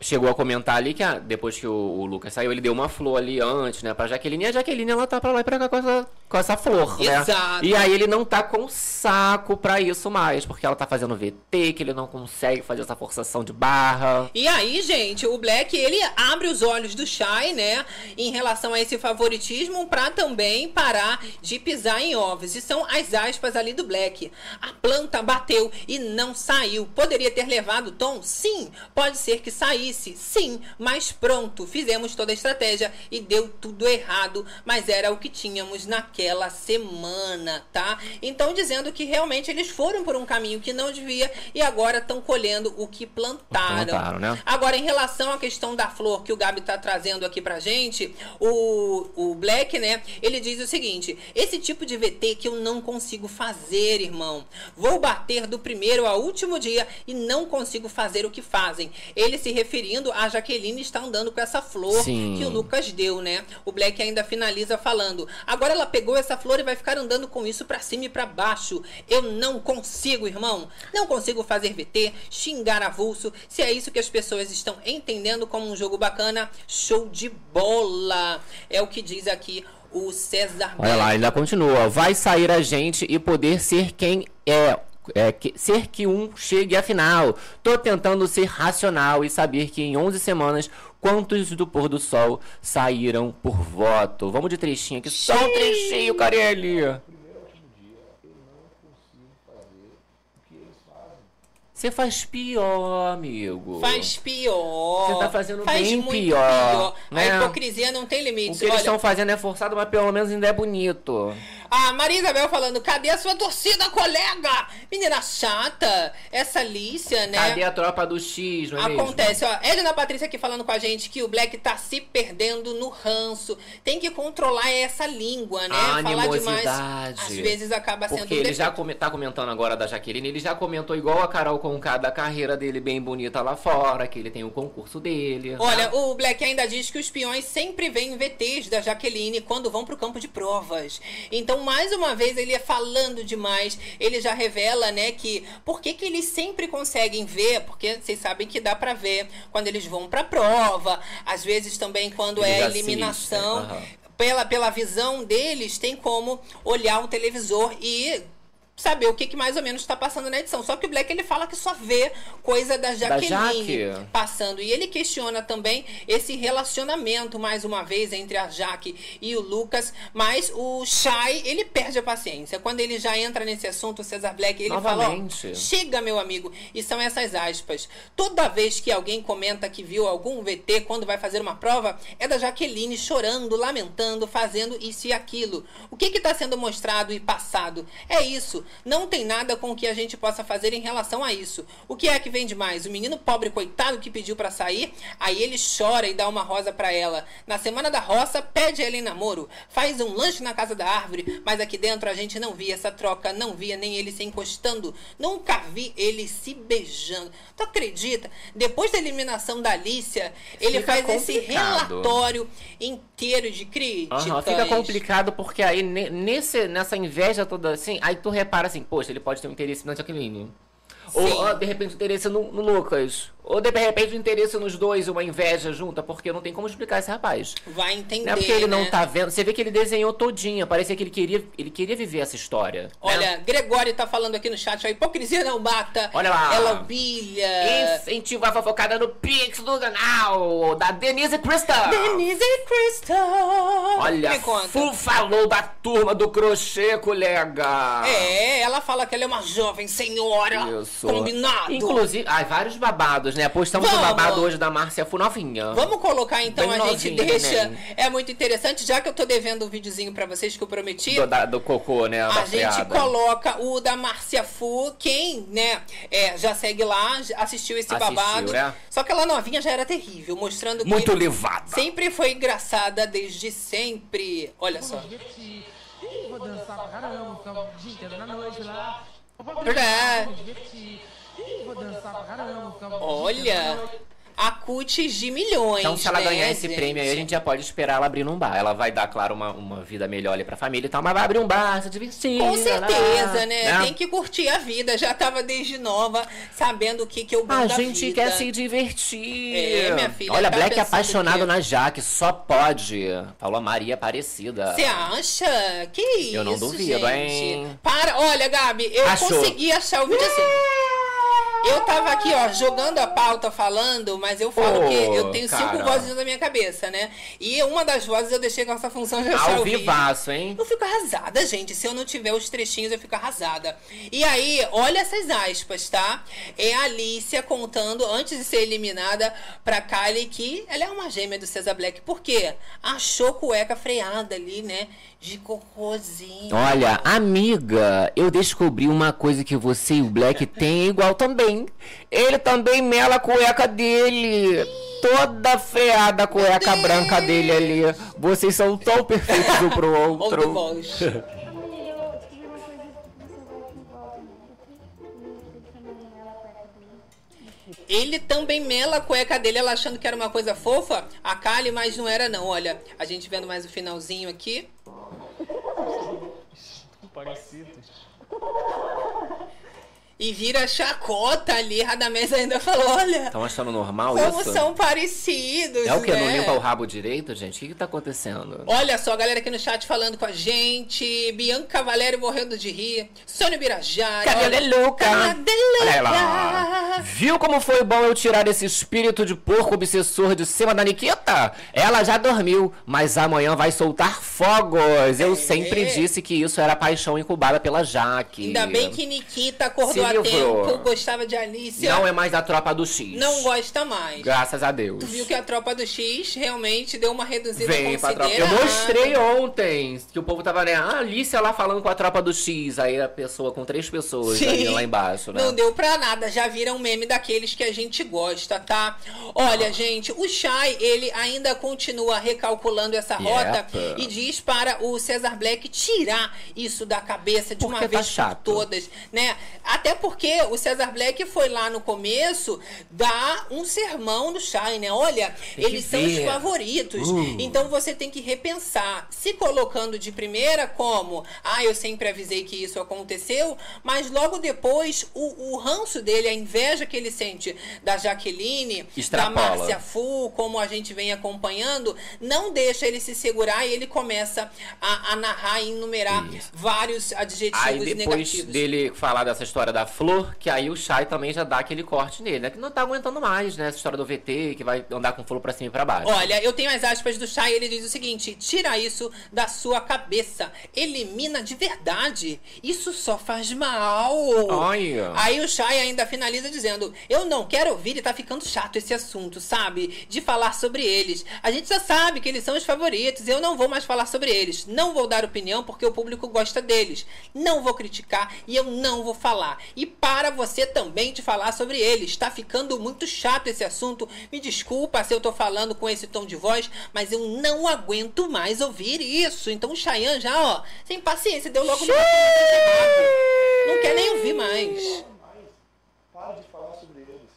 chegou a comentar ali que ah, depois que o, o Lucas saiu, ele deu uma flor ali antes, né, pra Jaqueline. E a Jaqueline, ela tá pra lá e pra cá com essa, com essa flor, né? Exato. E aí ele não tá com saco pra isso mais, porque ela tá fazendo VT, que ele não consegue fazer essa forçação de barra. E aí, gente, o Black, ele abre os olhos do Shai, né, em relação a esse favoritismo, pra também parar de pisar em ovos. E são as aspas ali do Black. A planta bateu e não saiu. Poderia ter levado o tom? Sim. Pode ser que saísse? Sim. Mas pronto, fizemos toda a estratégia e deu tudo errado. Mas era o que tínhamos naquela semana, tá? Então, dizendo que realmente eles foram por um caminho que não devia e agora estão colhendo o que plantaram. Plantaram, né? Agora, em relação à questão da flor que o Gabi tá trazendo aqui pra gente, o, o Black, né, ele diz o seguinte: esse tipo de VT que eu não consigo fazer, irmão. Vou bater do primeiro ao último dia e não consigo fazer o que fazem. Ele se referindo a Jaqueline está andando com essa flor Sim. que o Lucas deu, né? O Black ainda finaliza falando: agora ela pegou essa flor e vai ficar andando com isso pra cima e pra baixo. Eu não consigo, irmão. Não consigo fazer VT, xingar avulso. Se é isso que as pessoas estão entendendo como um jogo bacana, show de bola. É o que diz aqui o César Olha lá, ainda continua. Vai sair a gente e poder ser quem é. é, que, ser que um chegue à final. Tô tentando ser racional e saber que em 11 semanas quantos do pôr do sol saíram por voto. Vamos de trechinho aqui, só um trechinho, Carelli. Você faz pior, amigo. Faz pior. Você tá fazendo Faz bem muito pior, né? A hipocrisia não tem O limites. que eles Olha, estão fazendo é forçado, mas pelo menos ainda é bonito. A Maria Isabel falando, cadê a sua torcida, colega? Menina chata, essa Lícia, né? Cadê a tropa do X, não é mesmo? Acontece, ó. Edna Patrícia aqui falando com a gente que o Black tá se perdendo no ranço. Tem que controlar essa língua, né? A Falar demais, animosidade. às vezes acaba sendo Porque um ele já come, tá comentando agora da Jaqueline, ele já comentou igual a Carol Conká da carreira dele bem bonita lá fora, que ele tem o concurso dele. Olha, o Black ainda diz que os peões sempre veem VTs da Jaqueline quando vão pro campo de provas. Então, mais uma vez, ele é falando demais. Ele já revela, né, que por que, que eles sempre conseguem ver, porque vocês sabem que dá pra ver quando eles vão pra prova, às vezes também quando Eles é assistem, eliminação. aham. Pela, pela visão deles, tem como olhar um televisor e saber o que, que mais ou menos está passando na edição. Só que o Black ele fala que só vê coisa da Jaqueline Jaque. passando. E ele questiona também esse relacionamento, mais uma vez, entre a Jaque e o Lucas. Mas o Shai, ele perde a paciência. Quando ele já entra nesse assunto, o Cesar Black, ele Novamente. fala: chega, meu amigo. E são essas aspas. Toda vez que alguém comenta que viu algum VT quando vai fazer uma prova, é da Jaqueline chorando, lamentando, fazendo isso e aquilo. O que está sendo mostrado e passado? É isso. Não tem nada com o que a gente possa fazer em relação a isso. O que é que vem demais? O menino pobre, coitado, que pediu pra sair, aí ele chora e dá uma rosa pra ela. Na semana da roça, pede ela em namoro. Faz um lanche na casa da árvore, mas aqui dentro a gente não via essa troca, não via nem ele se encostando. Nunca vi ele se beijando. Tu acredita? Depois da eliminação da Alicia, ele Fica faz esse complicado. relatório inteiro de críticas. Aham, fica complicado porque aí ne- nesse, nessa inveja toda assim, aí tu repara assim, poxa, ele pode ter um interesse na Jaqueline. Ou, Sim. ó, de repente, um interesse no, no Lucas. Ou de repente, um interesse nos dois, uma inveja junta, porque não tem como explicar esse rapaz. Vai entender. Não é porque ele não né? tá vendo. Você vê que ele desenhou todinha. Parecia que ele queria, ele queria viver essa história. né? Olha, Gregório tá falando aqui no chat, a hipocrisia não mata. Olha lá. Ela humilha. Incentiva a fofocada no Pix do canal da Denise Crystal. Denise Crystal. Olha. Fu falou da turma do crochê, colega. É, ela fala que ela é uma jovem senhora. Isso. Combinado. Inclusive, ai, vários babados, né? Postamos um Vamos. babado hoje da Márcia Fu novinha. Vamos colocar então, Bem a gente novinha, deixa. né? É muito interessante, já que eu tô devendo um videozinho pra vocês que eu prometi. Do, da- do cocô, né? A gente coloca o da Márcia Fu. Quem, né, é, já segue lá, assistiu esse Assistiu, babado. né? Só que ela novinha já era terrível, mostrando que Muito levada. sempre foi engraçada desde sempre. Olha só. Vou dançar pra caramba, ficar o dia inteiro na noite lá. Vou É. me divertir. Ih, Vou dançar pra caramba, Olha, a cutis de milhões. Então, se ela né, ganhar esse gente? prêmio aí, a gente já pode esperar ela abrindo um bar. Ela vai dar, claro, uma, uma vida melhor ali pra família e tal, mas vai abrir um bar, se divertir. Com lá, certeza, né? Tem que curtir a vida. Já tava desde nova, sabendo o que, que eu bom A gente vida. quer se divertir. É, minha filha, Olha, tá Black é apaixonado que- na Jaque, só pode. Falou a Maria Aparecida. Você acha? Que isso, Eu não duvido, gente? hein? Para, olha, Gabi, eu Achou. consegui achar o vídeo assim. Eu tava aqui, ó, jogando a pauta, falando, mas eu falo Ô, que eu tenho cinco cara. vozes na minha cabeça, né? E uma das vozes eu deixei com essa função de achar Ao vivaço, hein? Eu fico arrasada, gente. Se eu não tiver os trechinhos, eu fico arrasada. E aí, olha essas aspas, tá? É a Alicia contando, antes de ser eliminada, pra Kylie que ela é uma gêmea do Cesar Black. Por quê? Achou cueca freada ali, né? De cocôzinho. Olha, amiga, eu descobri uma coisa que você e o Black têm igual também. Ele também mela a cueca dele. Toda freada a cueca Deus. branca dele ali. Vocês são tão perfeitos um pro outro. Ele também também mela a cueca dele, ela achando que era uma coisa fofa, a Kylie, mas não era não. Olha, a gente vendo mais o finalzinho aqui. E vira chacota ali. Radamés ainda falou: olha, Estão achando normal como isso? são parecidos. É o que? Não né? limpa o rabo direito, gente? O que, que tá acontecendo? Olha só, a galera aqui no chat falando com a gente. Bianca Valério morrendo de rir. Sônia Birajara. Cadê olha- Luca? Cadê Olha ela. Luca? Viu como foi bom eu tirar esse espírito de porco obsessor de cima da Nikita? Ela já dormiu, mas amanhã vai soltar fogos. Eu sempre disse que isso era paixão incubada pela Jaque. Ainda bem que Nikita acordou livrou. tempo, gostava de Alicia. Não é mais a tropa do X. Não gosta mais. Graças a Deus. Tu viu que a tropa do X realmente deu uma reduzida Vem pra tropa. Eu mostrei ontem que o povo tava, né? Ah, Alicia lá falando com a tropa do X. Aí a pessoa com três pessoas Sim. ali lá embaixo, né? Não deu pra nada, já viram meme daqueles que a gente gosta, tá? Olha, gente, o Shai, ele ainda continua recalculando essa Yep. rota e diz para o Cesar Black tirar isso da cabeça de Porque uma tá vez chato. por todas, né? Até porque o Cesar Black foi lá no começo dar um sermão no Shai, né? Olha, eles são os ver. favoritos. Uh. Então você tem que repensar, se colocando de primeira como, ah, eu sempre avisei que isso aconteceu, mas logo depois o, o ranço dele, a inveja que ele sente da Jaqueline, Extrapola. da Márcia Fu, como a gente vem acompanhando, não deixa ele se segurar e ele começa a, a narrar e enumerar Isso. vários adjetivos Aí depois negativos. dele falar dessa história da flor, que aí o Shai também já dá aquele corte nele, né? Que não tá aguentando mais, né? Essa história do VT, que vai andar com flor pra cima e pra baixo. Olha, eu tenho as aspas do Chay, ele diz o seguinte: tira isso da sua cabeça, elimina de verdade. Isso só faz mal. Olha. Aí o Chay ainda finaliza dizendo: Eu não quero ouvir e tá ficando chato esse assunto, sabe? De falar sobre eles. A gente já sabe que eles são os favoritos, eu não vou mais falar sobre eles. Não vou dar opinião porque o público gosta deles. Não vou criticar e eu não vou falar. E para você também de falar sobre eles. Tá ficando muito chato esse assunto. Me desculpa se eu tô falando com esse tom de voz, mas eu não aguento mais ouvir isso. Então o Chayanne já, ó, sem paciência, deu logo no Não quer nem ouvir mais. Para de falar sobre eles.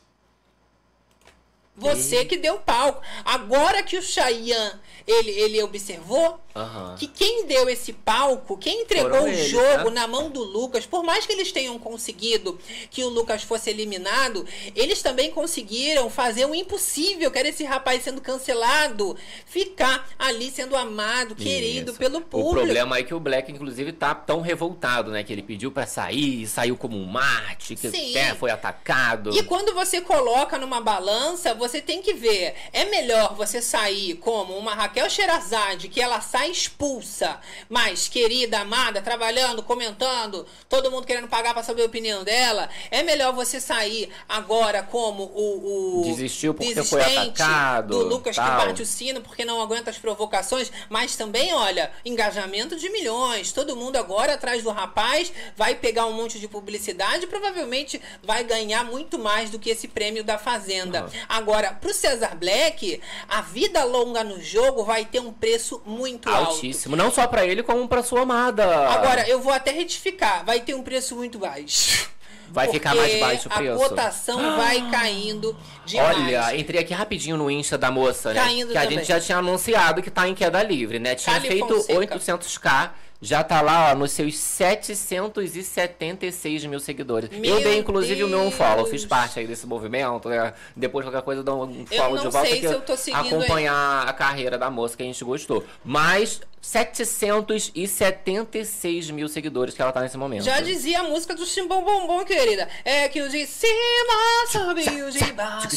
Você que deu palco. Agora que o Chayanne, ele, ele observou Aham. que quem deu esse palco, quem entregou Foram o eles, jogo né? na mão do Lucas, por mais que eles tenham conseguido que o Lucas fosse eliminado, eles também conseguiram fazer o impossível, que era esse rapaz sendo cancelado, ficar ali sendo amado, querido Isso. pelo O público. problema é que o Black, inclusive, tá tão revoltado, né? Que ele pediu pra sair, saiu como um Marte, que Sim. né, foi atacado. E quando você coloca numa balança, você tem que ver. É melhor você sair como uma Raquel Sherazade, que ela sai expulsa, mas querida, amada, trabalhando, comentando, todo mundo querendo pagar pra saber a opinião dela. É melhor você sair agora como o. o Desistiu porque foi atacado, Do Lucas que tal. bate o sino porque não aguenta as provocações, mas também, olha, engajamento de milhões. Todo mundo agora atrás do rapaz vai pegar um monte de publicidade e provavelmente vai ganhar muito mais do que esse prêmio da Fazenda. Agora, pro Cesar Black, a vida longa no jogo vai ter um preço muito alto. Altíssimo. Não só pra ele, como pra sua amada. Agora, eu vou até retificar, vai ter um preço muito baixo. Vai ficar mais baixo o preço. A cotação vai caindo demais. Olha, entrei aqui rapidinho no Insta da moça, né? Caindo que a também. gente já tinha anunciado que tá em queda livre, né? Tinha Cali feito Fonseca. 800k, já tá lá, ó, nos seus 776 mil seguidores. Meu eu dei, inclusive, o meu unfollow, Deus. fiz parte aí desse movimento, né? Depois, qualquer coisa, eu dou um follow de volta sei que se eu tô seguindo acompanhar a carreira da moça que a gente gostou. Mas 776 mil seguidores que ela tá nesse momento. Já dizia a música do Chimbom Bombom, querida. É que o de cima sobe o de baixo.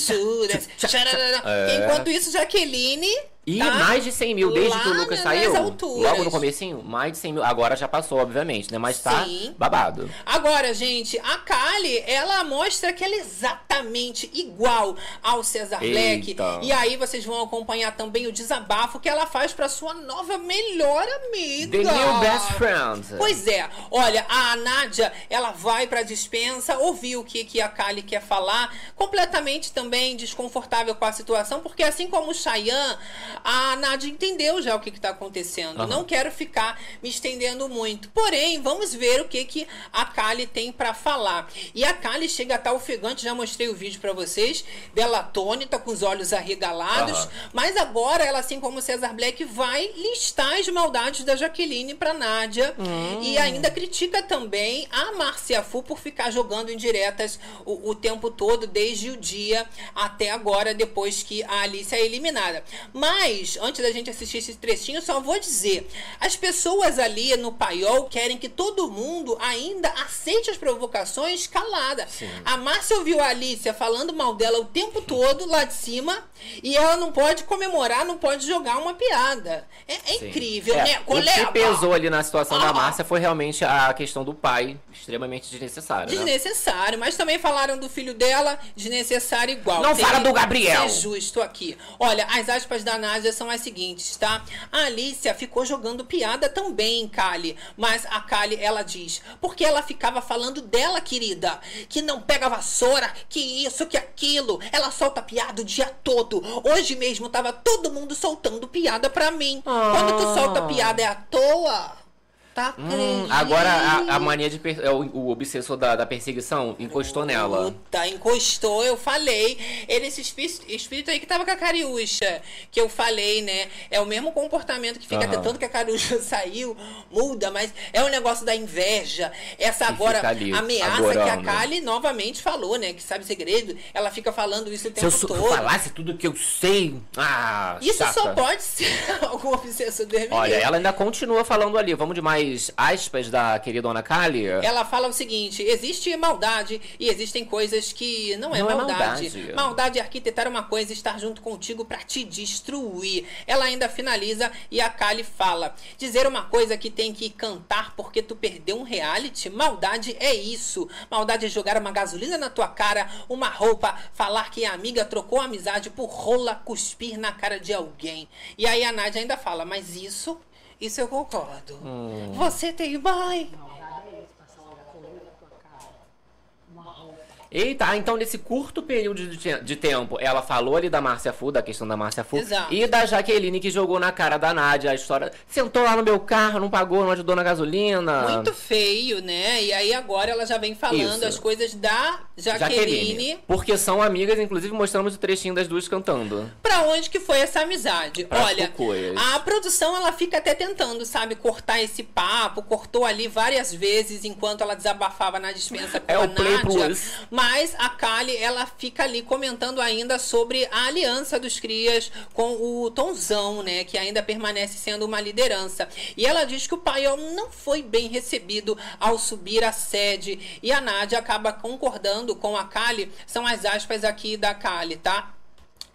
desce. É. Enquanto isso, Jaqueline. E tá mais de 100 mil desde que o Lucas saiu. Logo no comecinho, mais de 100 mil. Agora já passou, obviamente, né? Mas tá Sim. babado. Agora, gente, a Kali, ela mostra que ela é exatamente igual ao Cesar Black. Eita. E aí vocês vão acompanhar também o desabafo que ela faz pra sua nova melhor amiga. The new best friend. Pois é, olha, a Nádia, ela vai pra dispensa, ouviu o que, que a Kali quer falar, completamente também desconfortável com a situação, porque assim como o Chayanne, a Nádia entendeu já o que está acontecendo. Aham. Não quero ficar me estendendo muito. Porém, vamos ver o que, que a Kali tem para falar. E a Kali chega a estar ofegante, já mostrei o vídeo para vocês, dela atônita, com os olhos arregalados. Aham. Mas agora ela, assim como o César Black, vai listar as maldades da Jaqueline para Nádia. E ainda critica também a Márcia Fu por ficar jogando indiretas o, o tempo todo, desde o dia até agora, depois que a Alice é eliminada. Mas, antes da gente assistir esse trechinho, só vou dizer: as pessoas ali no paiol querem que todo mundo ainda aceite as provocações calada. A Márcia ouviu a Alicia falando mal dela o tempo todo lá de cima e ela não pode comemorar, não pode jogar uma piada. É, é Sim. incrível, É, né? O Colega? que pesou ali na situação da Ah. Márcia foi realmente a questão do pai, extremamente desnecessário. né? Desnecessário, mas também falaram do filho dela, desnecessário igual. Não Tem fala do Gabriel. Ser justo aqui. Olha, as aspas da Nádia são as seguintes, tá? A Alicia ficou jogando piada também, Kali. Mas a Kali, ela diz, porque ela ficava falando dela, querida, que não pega vassoura, que isso, que aquilo. Ela solta piada o dia todo. Hoje mesmo tava todo mundo soltando piada pra mim. Quando tu solta piada é à toa? Tá Hum, agora a, a mania de per- é, o, o obsessor da, da perseguição encostou nela. Puta, encostou, eu falei. Ele, esse espí- espírito aí que tava com a Cariúcha, que eu falei, né? É o mesmo comportamento que fica Aham. tentando que a Cariúcha saiu, muda, mas é o negócio da inveja. Essa agora ali, ameaça que a. Kali novamente falou, né? Que sabe segredo, ela fica falando isso o Se tempo eu sou- todo. falasse tudo que eu sei. Ah, Isso chata. só pode ser algum obsessor do Olha, ela ainda continua falando ali. Vamos de mais aspas da querida Dona Kali? Ela fala o seguinte: existe maldade e existem coisas que não é Não é maldade. maldade. Maldade é arquitetar uma coisa e estar junto contigo pra te destruir. Ela ainda finaliza e a Kali fala: dizer uma coisa que tem que cantar porque tu perdeu um reality? Maldade é isso. Maldade é jogar uma gasolina na tua cara, uma roupa, falar que a amiga trocou a amizade por rola, cuspir na cara de alguém. E aí a Nádia ainda fala: mas isso. Isso eu concordo. Hum. Você tem mãe. Eita, então nesse curto período de, de tempo, ela falou ali da Márcia Fu, da questão da Márcia Fu, Exato. e da Jaqueline que jogou na cara da Nádia a história. Sentou lá no meu carro, não pagou, não ajudou na gasolina. Muito feio, né? E aí agora ela já vem falando Isso. as coisas da Jaqueline. Porque são amigas, inclusive mostramos o trechinho das duas cantando. Pra onde que foi essa amizade? Pras Olha, cucuias. a produção ela fica até tentando, sabe, cortar esse papo, cortou ali várias vezes enquanto ela desabafava na dispensa com É a o Play Nádia. Plus. Mas a Kali, ela fica ali comentando ainda sobre a aliança dos crias com o Tonzão, né, que ainda permanece sendo uma liderança. E ela diz que o Paiol não foi bem recebido ao subir a sede e a Nádia acaba concordando com a Kali. São as aspas aqui da Kali, tá?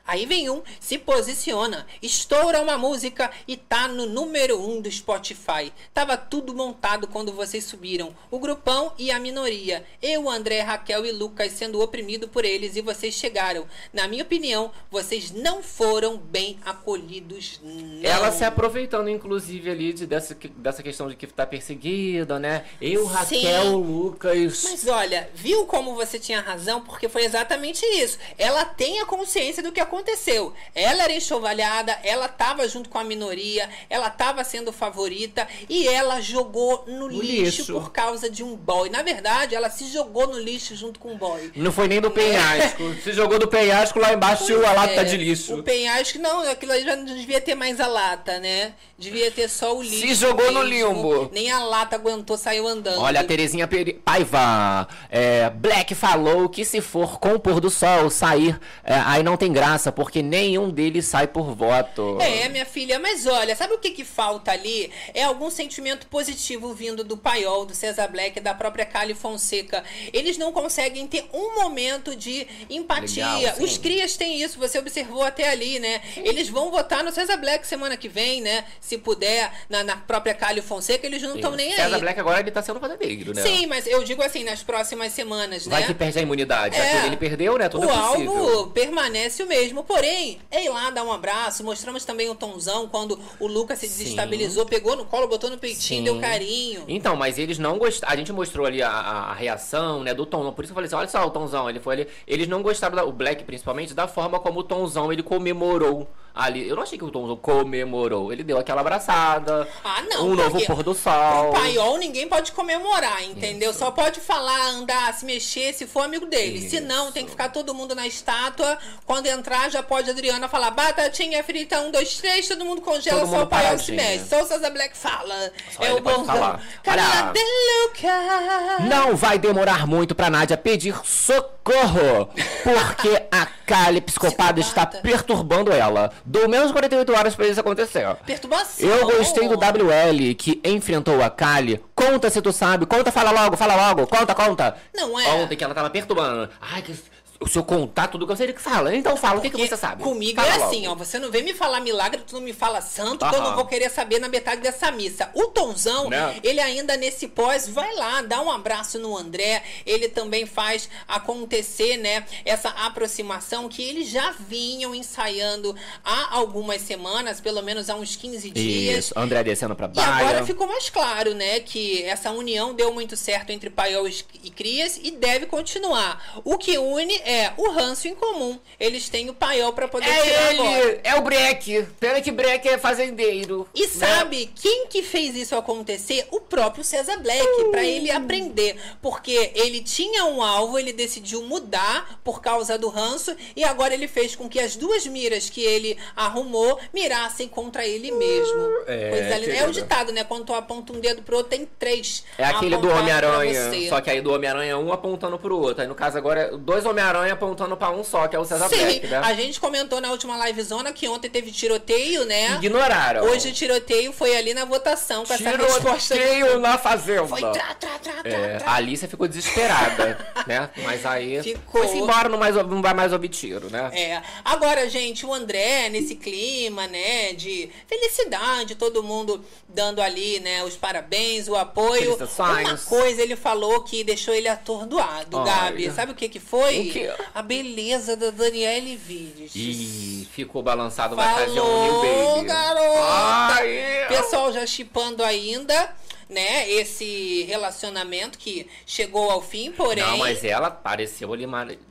Aí vem um, se posiciona, estoura uma música e tá no número um do Spotify. Tava tudo montado quando vocês subiram. O grupão e a minoria. Eu, André, Raquel e Lucas sendo oprimido por eles e vocês chegaram. Na minha opinião, vocês não foram bem acolhidos, não. Ela se aproveitando, inclusive, ali de, dessa, dessa questão de que tá perseguida, né? Eu, Raquel, Sim. Lucas. Mas olha, viu como você tinha razão? Porque foi exatamente isso. Ela tem a consciência do que aconteceu. Ela era enxovalhada, ela estava junto com a minoria, ela estava sendo favorita e ela jogou no, No lixo, lixo. por causa de um boy. Na verdade, ela se jogou no lixo junto com o boy. Não foi nem do penhasco. Se jogou do penhasco, lá embaixo tinha a lata É, de lixo. O penhasco, não, aquilo aí já não devia ter mais a lata, né? Devia ter só o lixo. jogou no mesmo. limbo. Nem a lata aguentou, saiu andando. Olha, a Terezinha Peri- Paiva. É, Black falou que se for com o pôr do sol sair, é, aí não tem graça, porque nenhum deles sai por voto. É, minha filha, mas olha, sabe o que que falta ali? É algum sentimento positivo vindo do Paiol, do César Black, da própria Cali Fonseca. Eles não conseguem ter um momento de empatia. Legal. Os crias têm isso, você observou até ali, né? Eles vão votar no César Black semana que vem, né? Se puder, na, na própria Cali Fonseca, eles não estão nem aí. César Black agora ele tá sendo fazendeiro, né? Sim, mas eu digo assim, nas próximas semanas, Vai né? que perde a imunidade. É. Ele perdeu, né? Tudo o é alvo permanece o mesmo. Porém, é ir lá dar um abraço. Mostramos também o Tonzão quando o Lucas se Sim. desestabilizou, pegou no colo, botou no peitinho, Sim. deu carinho. Então, mas eles não gostaram. A gente mostrou ali a, a- reação, né, do Tom. Por isso eu falei assim: olha só, o Tomzão. Ele foi ali. Eles não gostaram, da- o Black principalmente, da forma como o Tomzão ele comemorou ali. Eu não achei que o Tom comemorou. Ele deu aquela abraçada. Ah, não. Um novo pôr do sol. O paiol ninguém pode comemorar, entendeu? Só pode falar, andar, se mexer se for amigo dele. Se não, tem que ficar todo mundo na estátua. Quando entrar, já pode a Adriana falar: batatinha frita, um, dois, três, todo mundo congela, Todo só mundo o paiol se mexe. Só o César Black fala. Só é o. Camila Olha. De Luca. Não vai demorar muito pra Nádia pedir socorro, porque a Kali psicopata está perturbando ela. Dou menos 48 horas pra isso acontecer. Perturbação. Eu gostei do WL que enfrentou a Kali. Conta se tu sabe. Conta, fala logo, fala logo. Conta, conta. Não é. Ontem que ela tava perturbando. Ai, que o seu contato do que eu sei que fala. Então fala, o que, que você sabe? Comigo Fala é logo. assim, ó. Você não vem me falar milagre, tu não me fala santo, que eu Aham. não vou querer saber na metade dessa missa. O Tonzão, Né? ele ainda nesse pós, vai lá, dá um abraço no André. Ele também faz acontecer, né, essa aproximação que eles já vinham ensaiando há algumas semanas, pelo menos há uns 15 dias. Isso, André descendo pra E baia. agora ficou mais claro, né, que essa união deu muito certo entre Paiol e Crias e deve continuar. O que une é o ranço em comum. Eles têm o Paiol pra poder tirar É agora. ele, é o Breck. Pena que Breck é fazendeiro. E né? sabe quem que fez isso acontecer? O próprio César Black, pra ele aprender. Porque ele tinha um alvo, ele decidiu mudar por causa do ranço e agora ele fez com que as duas miras que ele arrumou mirassem contra ele mesmo. É, Coisa linda. É o ditado, né? Quando tu aponta um dedo pro outro, tem três. É aquele do Homem-Aranha. Só que aí do Homem-Aranha um apontando pro outro. Aí no caso agora, é dois Homem-Aranha apontando pra um só, que é o César Sim, Black, né? a gente comentou na última livezona que ontem teve tiroteio, né? Ignoraram. Hoje o tiroteio foi ali na votação com essa resposta. Tiroteio na fazenda. Foi trá, trá, trá, É, trá. a Alicia ficou desesperada, né? Mas aí Ficou. foi-se embora, não, mais, não vai mais ouvir tiro, né? É. Agora, gente, o André, nesse clima, né, de felicidade, todo mundo dando ali, né, os parabéns, o apoio. Uma coisa ele falou que deixou ele atordoado, Ai. Gabi. Sabe o que que foi? O quê? A beleza da Daniele Vides. Ih, ficou balançado, vai fazer um New Baby. garota! Ai, Pessoal já chipando ainda, né, esse relacionamento que chegou ao fim, porém... Não, mas ela pareceu ali.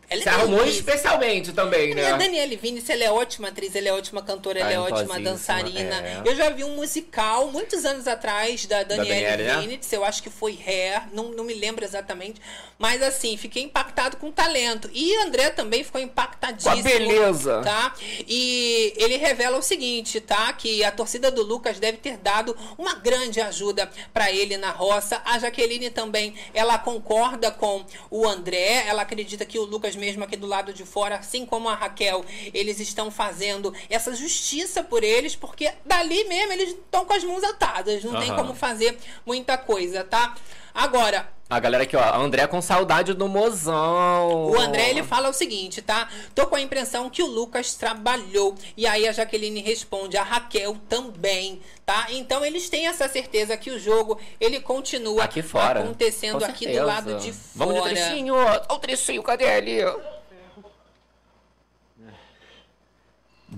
Ela Se é arrumou delícia. especialmente também, E né? a Daniele Vinicius, ela é ótima atriz, ela é ótima cantora, ela é ótima Talentosíssima, dançarina. é. Eu já vi um musical muitos anos atrás da Daniele, Daniele, né? Vinicius, eu acho que foi Hair, não, não me lembro exatamente. Mas assim, fiquei impactado com o talento. E André também ficou impactadíssimo. Com a beleza. Tá? E ele revela o seguinte, tá? Que a torcida do Lucas deve ter dado uma grande ajuda para ele na roça. A Jaqueline também, ela concorda com o André, ela acredita que o Lucas mesmo aqui do lado de fora, assim como a Raquel, eles estão fazendo essa justiça por eles, porque dali mesmo eles estão com as mãos atadas, não tem Aham. como fazer muita coisa, tá? Agora, A galera aqui, ó, André com saudade do mozão. O André, ele fala o seguinte, tá? Tô com a impressão que o Lucas trabalhou. E aí a Jaqueline responde, a Raquel também, tá? Então eles têm essa certeza que o jogo, ele continua Aqui fora. acontecendo aqui do lado de fora. Vamos de trechinho. Olha o trechinho, cadê ele?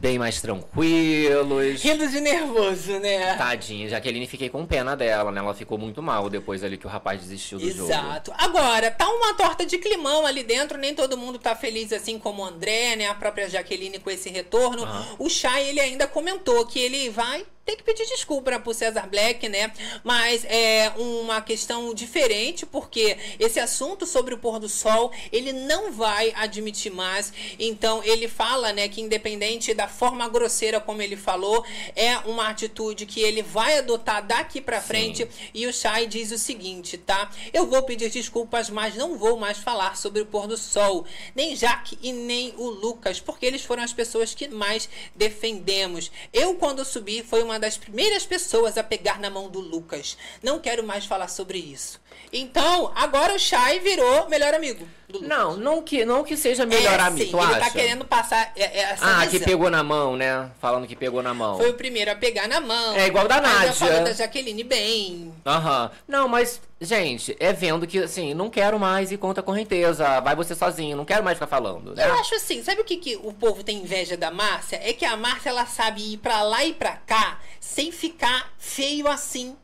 Bem mais tranquilos. Rindo de nervoso, né? Tadinha, Jaqueline, fiquei com pena dela, né? Ela ficou muito mal depois ali que o rapaz desistiu do jogo. Exato. Agora, tá uma torta de climão ali dentro, nem todo mundo tá feliz assim como o André, né? A própria Jaqueline com esse retorno. O Chay, ele ainda comentou que ele vai ter que pedir desculpa pro César Black, né? Mas é uma questão diferente, porque esse assunto sobre o pôr do sol, ele não vai admitir mais. Então, ele fala, né, que independente da forma grosseira como ele falou, é uma atitude que ele vai adotar daqui pra frente. E o Chay diz o seguinte, tá? Eu vou pedir desculpas, mas não vou mais falar sobre o pôr do sol. Nem Jaque e nem o Lucas, porque eles foram as pessoas que mais defendemos. Eu, quando subi, foi uma das primeiras pessoas a pegar na mão do Lucas. Não quero mais falar sobre isso. Então, agora o Chay virou melhor amigo do Lucas. Não, não que, não que seja melhor é, amigo, sim, tu ele acha? tá querendo passar é, é, essa Ah, que visão. pegou na mão, né? Falando que pegou na mão. Foi o primeiro a pegar na mão. É igual da Nádia. falou da Jaqueline bem. Aham. Não, mas, gente, é vendo que, assim, não quero mais ir contra a correnteza. Vai você sozinho, não quero mais ficar falando, né? Eu acho assim, sabe o que, que o povo tem inveja da Márcia? É que a Márcia ela sabe ir pra lá e pra cá sem ficar feio assim.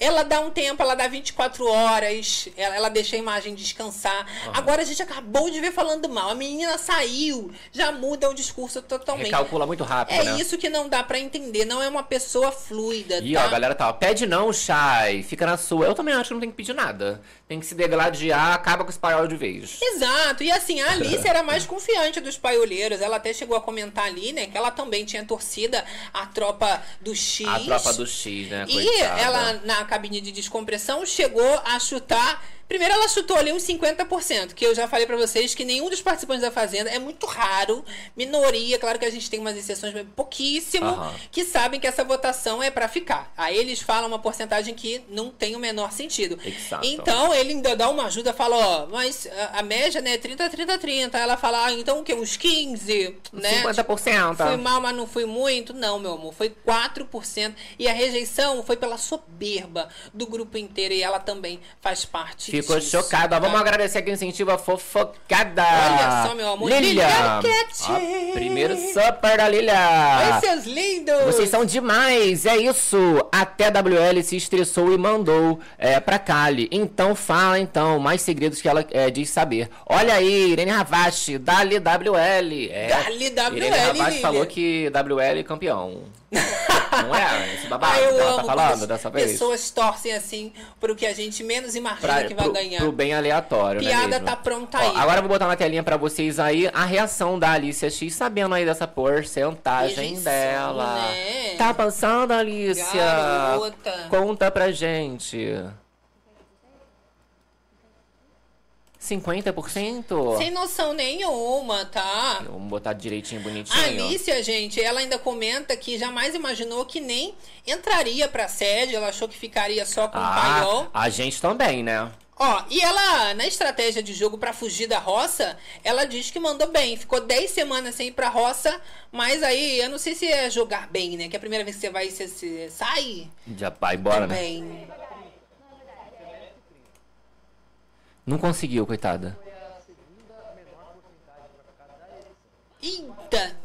Ela dá um tempo, ela dá 24 horas, ela, ela deixa a imagem descansar. Agora a gente acabou de ver falando mal. A menina saiu, já muda o discurso totalmente. Recalcula muito rápido, É né? isso que não dá pra entender. Não é uma pessoa fluida, E tá? ó, a galera tá, ó, pede não, Shai, fica na sua. Eu também acho que não tem que pedir nada. Tem que se degladiar, acaba com esse paiol de vez. Exato, e assim, a Alice era mais confiante dos paioleiros. Ela até chegou a comentar ali, né, que ela também tinha torcida a tropa do X. A tropa do X, né? E coitada. ela, na cabine de descompressão, chegou a chutar. Primeiro, ela chutou ali uns 50%, que eu já falei pra vocês que nenhum dos participantes da Fazenda é muito raro, minoria. Claro que a gente tem umas exceções, mas pouquíssimo, Aham. que sabem que essa votação é pra ficar. Aí eles falam uma porcentagem que não tem o menor sentido. Exato. Então, ele ainda dá uma ajuda, fala: ó, mas a, a média, né, é 30, 30, 30. Ela fala: ah, então o quê? Uns 15, né? 50%. Fui mal, mas não fui muito. Não, meu amor, foi 4%. E a rejeição foi pela soberba do grupo inteiro. E ela também faz parte Ficou chocada. tá? Vamos agradecer aqui o incentivo a fofocada. Olha só, meu amor. Lilia. Ó, primeiro super da Lilia. Oi, seus lindos! Vocês são demais, é isso. Até a WL se estressou e mandou é, pra Kali. Então fala então, mais segredos que ela é, diz saber. Olha aí, Irene Ravache, Dali WL. É, Dali WL, Irene Ravache falou que WL é campeão. Não é esse babado Ah, eu que ela amo tá falando dessa vez? pessoas torcem assim pro que a gente menos imagina Pra, que vai pro, ganhar. pro bem aleatório, né Piada tá pronta Ó, aí. Agora eu vou botar na telinha pra vocês aí a reação da Alicia X, sabendo aí dessa porcentagem Rejeição, dela. né? Tá passando, Alicia? Garota. Conta pra gente. 50%? Sem noção nenhuma, tá? Vamos botar direitinho, bonitinho. A Alicia, gente, ela ainda comenta que jamais imaginou que nem entraria pra sede, ela achou que ficaria só com o paiol. Ah, a gente também, né? Ó, e ela, na estratégia de jogo pra fugir da roça, ela diz que mandou bem. Ficou 10 semanas sem ir pra roça, mas aí eu não sei se é jogar bem, né? Que a primeira vez que você vai, você, você sai Já vai embora, né? também. Não conseguiu, coitada. Eita!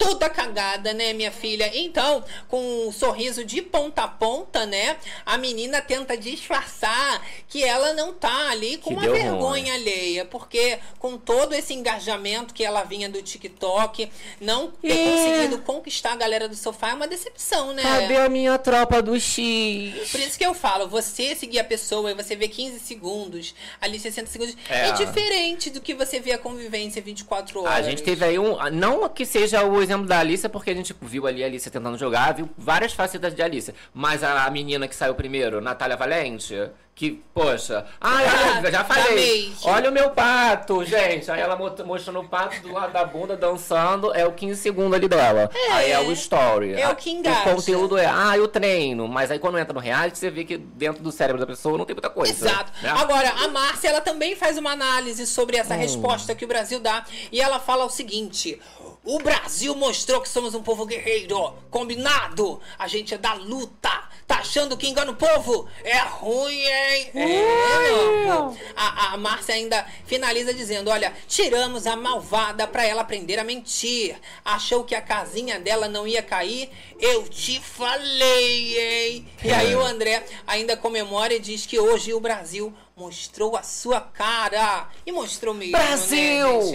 Toda cagada, né, minha filha? Então, com um sorriso de ponta a ponta, né? A menina tenta disfarçar que ela não tá ali com Que uma vergonha alheia. Porque com todo esse engajamento que ela vinha do TikTok, não ter É. conseguido conquistar a galera do sofá é uma decepção, né? Cadê a minha tropa do X? Por isso que eu falo, você seguir a pessoa e você vê 15 segundos, ali 60 segundos, É. é, diferente do que você vê a convivência 24 horas. A gente teve aí um. Não que seja o exemplo da Alicia, porque a gente viu ali a Alicia tentando jogar, viu várias facetas de Alicia. Mas a, a menina que saiu primeiro, Natália Valente, que, poxa. Ai, olha, já da falei. Olha o meu pato, gente. Aí ela mostrando o pato do lado da bunda, dançando. É o 15 segundos ali dela. aí é o story. É o Ah, que engaja. O conteúdo é, ah, eu treino. Mas aí quando entra no reality, você vê que dentro do cérebro da pessoa não tem muita coisa. Exato. né? Agora, a Márcia, ela também faz uma análise sobre Hum. essa resposta que o Brasil dá. E ela fala o seguinte: o Brasil mostrou que somos um povo guerreiro. Combinado? A gente é da luta. Tá achando que engana o povo? É ruim, hein? É, meu amor. A, a Márcia ainda finaliza dizendo: olha, tiramos a malvada pra ela aprender a mentir. Achou que a casinha dela não ia cair? Eu te falei, hein? E aí o André ainda comemora e diz que hoje o Brasil mostrou a sua cara. E mostrou mesmo, Brasil!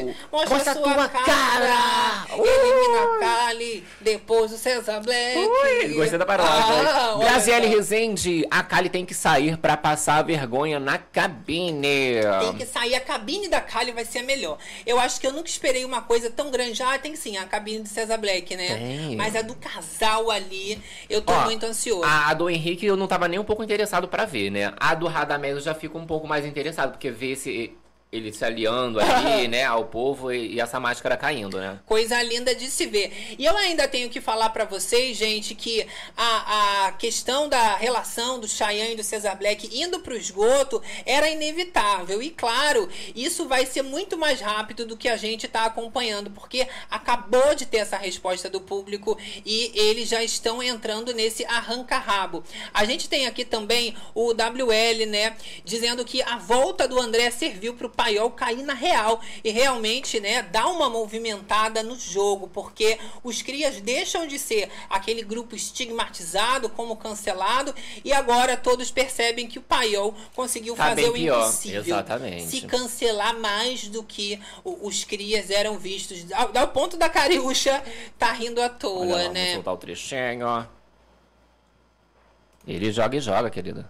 né? Mostra, Mostra a sua cara! cara! Elimina a Kali, depois o César Black. Ui, gostei da paródia. Ah, Graziele. Rezende, a Kali tem que sair pra passar a vergonha na cabine. Tem que sair, a cabine da Kali vai ser a melhor. Eu acho que eu nunca esperei uma coisa tão grande. Ah, tem sim, a cabine do César Black, né? Tem. Mas a do casal ali, eu tô Ó, muito ansioso. A, a do Henrique eu não tava nem um pouco interessado pra ver, né? A do Radamés eu já fico um pouco mais interessado, porque ver esse, ele se aliando ali, né, ao povo e, e essa máscara caindo, né? Coisa linda de se ver. E eu ainda tenho que falar pra vocês, gente, que a, a questão da relação do Cheyenne e do Cesar Black indo pro esgoto era inevitável. E claro, isso vai ser muito mais rápido do que a gente tá acompanhando, porque acabou de ter essa resposta do público e eles já estão entrando nesse arranca-rabo. A gente tem aqui também o WL, né, dizendo que a volta do André serviu pro Paiol cair na real e realmente, né, dar uma movimentada no jogo, porque os crias deixam de ser aquele grupo estigmatizado como cancelado e agora todos percebem que o Paiol conseguiu Tá fazer o pior, impossível. exatamente. Se cancelar mais do que os crias eram vistos. Ao, ao ponto da Cariúcha tá rindo à toa, Olha lá, vou né? soltar o trechinho. Ele joga e joga, querida.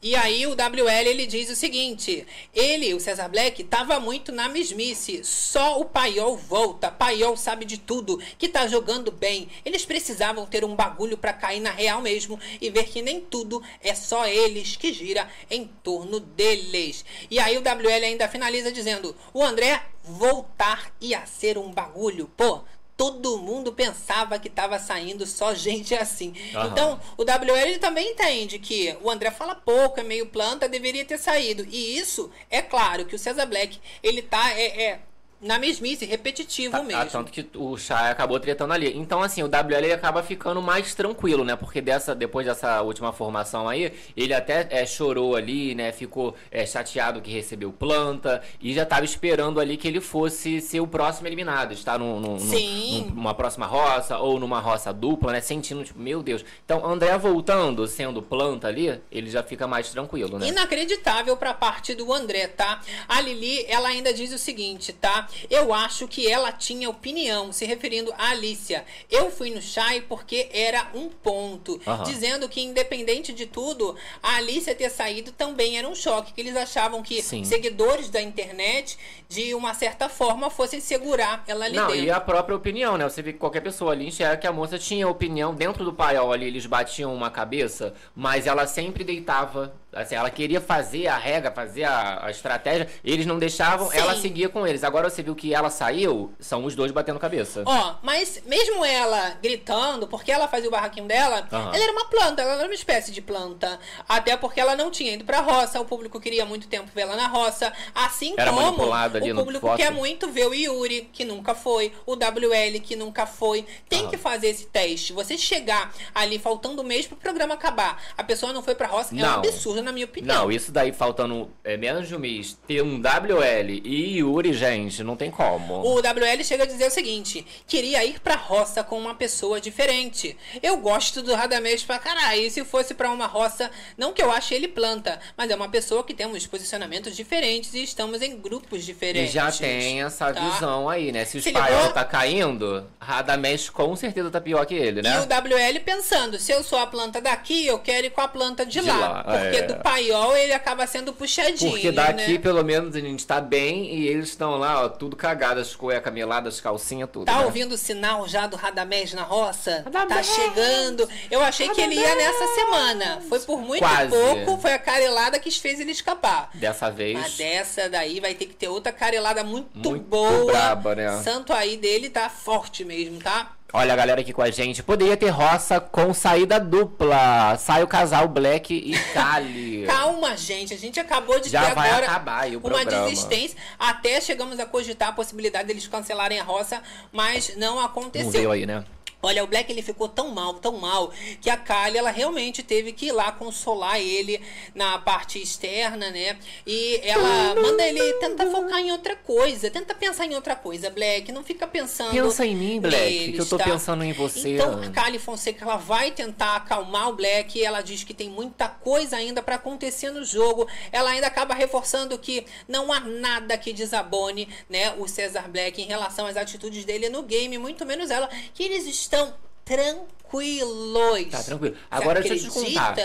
E aí o WL ele diz o seguinte: ele, o Cesar Black, tava muito na mesmice. Só o Paiol volta. Paiol sabe de tudo, que tá jogando bem. Eles precisavam ter um bagulho pra cair na real mesmo e ver que nem tudo é só eles que gira em torno deles. E aí o WL ainda finaliza dizendo: o André voltar ia ser um bagulho. Pô, todo mundo pensava que tava saindo só gente assim. Aham. Então, o WL ele também entende que o André fala pouco, é meio planta, deveria ter saído. E isso, é claro, que o Cesar Black, ele tá é, é, na mesmice, repetitivo Tá- mesmo. ah, tanto que o Shai acabou tretando ali. Então, assim, o WL ele acaba ficando mais tranquilo, né? Porque dessa, depois dessa última formação aí, ele até é, chorou ali, né? Ficou é, chateado que recebeu planta e já tava esperando ali que ele fosse ser o próximo eliminado. Estar num, num- num- numa próxima roça ou numa roça dupla, né? Sentindo, tipo, meu Deus. Então, André voltando, sendo planta ali, ele já fica mais tranquilo, né? Inacreditável pra parte do André, tá? A Lili, ela ainda diz o seguinte, tá? Eu acho que ela tinha opinião, se referindo a Alicia. Eu fui no Chai porque era um ponto. Aham. Dizendo que, independente de tudo, a Alicia ter saído também era um choque. Que eles achavam que Sim. seguidores da internet, de uma certa forma, fossem segurar ela ali Não, dentro. e a própria opinião, né? Você vê que qualquer pessoa ali enxerga que a moça tinha opinião. Dentro do paiol ali, eles batiam uma cabeça, mas ela sempre deitava. Assim, ela queria fazer a regra, fazer a, a estratégia. Eles não deixavam, Sim. ela seguia com eles. Agora você viu que ela saiu, são os dois batendo cabeça. Ó, mas mesmo ela gritando, porque ela fazia o barraquinho dela, Aham. ela era uma planta, ela era uma espécie de planta. Até porque ela não tinha ido pra roça, o público queria muito tempo ver ela na roça. Assim Era como o público quer muito ver o Yuri, que nunca foi, o WL, que nunca foi. Tem Aham. que fazer esse teste. Você chegar ali faltando um mês pro programa acabar, a pessoa não foi pra roça, é um Não. Na minha opinião. Não, isso daí faltando é, menos de um mês, ter um WL e Yuri, gente, não tem como. O WL chega a dizer o seguinte: queria ir pra roça com uma pessoa diferente. Eu gosto do Radamés pra caralho. E se fosse pra uma roça, não que eu ache ele planta, mas é uma pessoa que temos posicionamentos diferentes e estamos em grupos E diferentes. já tem essa tá? visão aí, né? Se o Se Spaiol ligou? tá caindo, Radamés com certeza tá pior que ele, né? E o WL pensando, se eu sou a planta daqui, eu quero ir com a planta de, De lá. lá, Porque é. Do paiol ele acaba sendo puxadinho. Porque daqui, né? pelo menos, a gente tá bem e eles estão lá, ó, tudo cagadas, cueca meladas, calcinha, tudo. Tá né? ouvindo o sinal já do Radamés na roça? Tá Radamés! chegando. Eu achei que ele ia nessa semana. Foi por muito Quase. pouco, foi a carelada que fez ele escapar. Dessa vez. Mas dessa daí vai ter que ter outra carelada muito, Muito boa. braba, né? Santo aí dele tá forte mesmo, tá? Olha a galera aqui com a gente. Poderia ter roça com saída dupla. Sai o casal Black e Kali. Calma, gente. A gente acabou de Já ter vai agora acabar aí o uma programa. desistência. Até chegamos a cogitar a possibilidade deles cancelarem a roça, mas não Não aconteceu. veio aí, né? Olha, o Black ele ficou tão mal, tão mal, que a Kylie ela realmente teve que ir lá consolar ele na parte externa, né? E ela manda ele tentar focar em outra coisa, tenta pensar em outra coisa, Black, não fica pensando Pensa em mim, Black, neles, que eu tô tá? pensando em você. Então, a Kylie Fonseca ela vai tentar acalmar o Black, e ela diz que tem muita coisa ainda pra acontecer no jogo. Ela ainda acaba reforçando que não há nada que desabone, né, o Cesar Black em relação às atitudes dele no game, muito menos ela, que eles estão tranquilos. Tá tranquilo. Agora deixa eu te contar.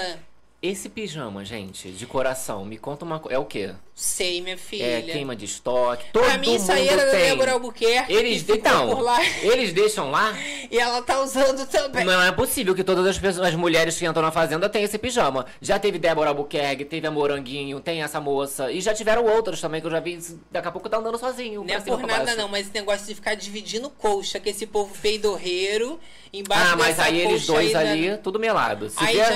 Esse pijama, gente, de coração, me conta uma coisa. É o quê? Sei, minha filha. É queima de estoque. Todo Pra mim, isso aí era da tem. Débora Albuquerque. Eles, ficou então, por lá, eles deixam lá. e ela tá usando também. Não é possível que todas as pessoas, as mulheres que entram na fazenda tenham esse pijama. Já teve Débora Albuquerque, teve a Moranguinho, tem essa moça. E já tiveram outros também que eu já vi. Daqui a pouco tá andando sozinho. Não é por nada baixo. não, mas esse negócio de ficar dividindo colcha, que esse povo peidorreiro, embaixo Ah, mas aí eles dois aí, né? ali, tudo melado. Se Aí vier,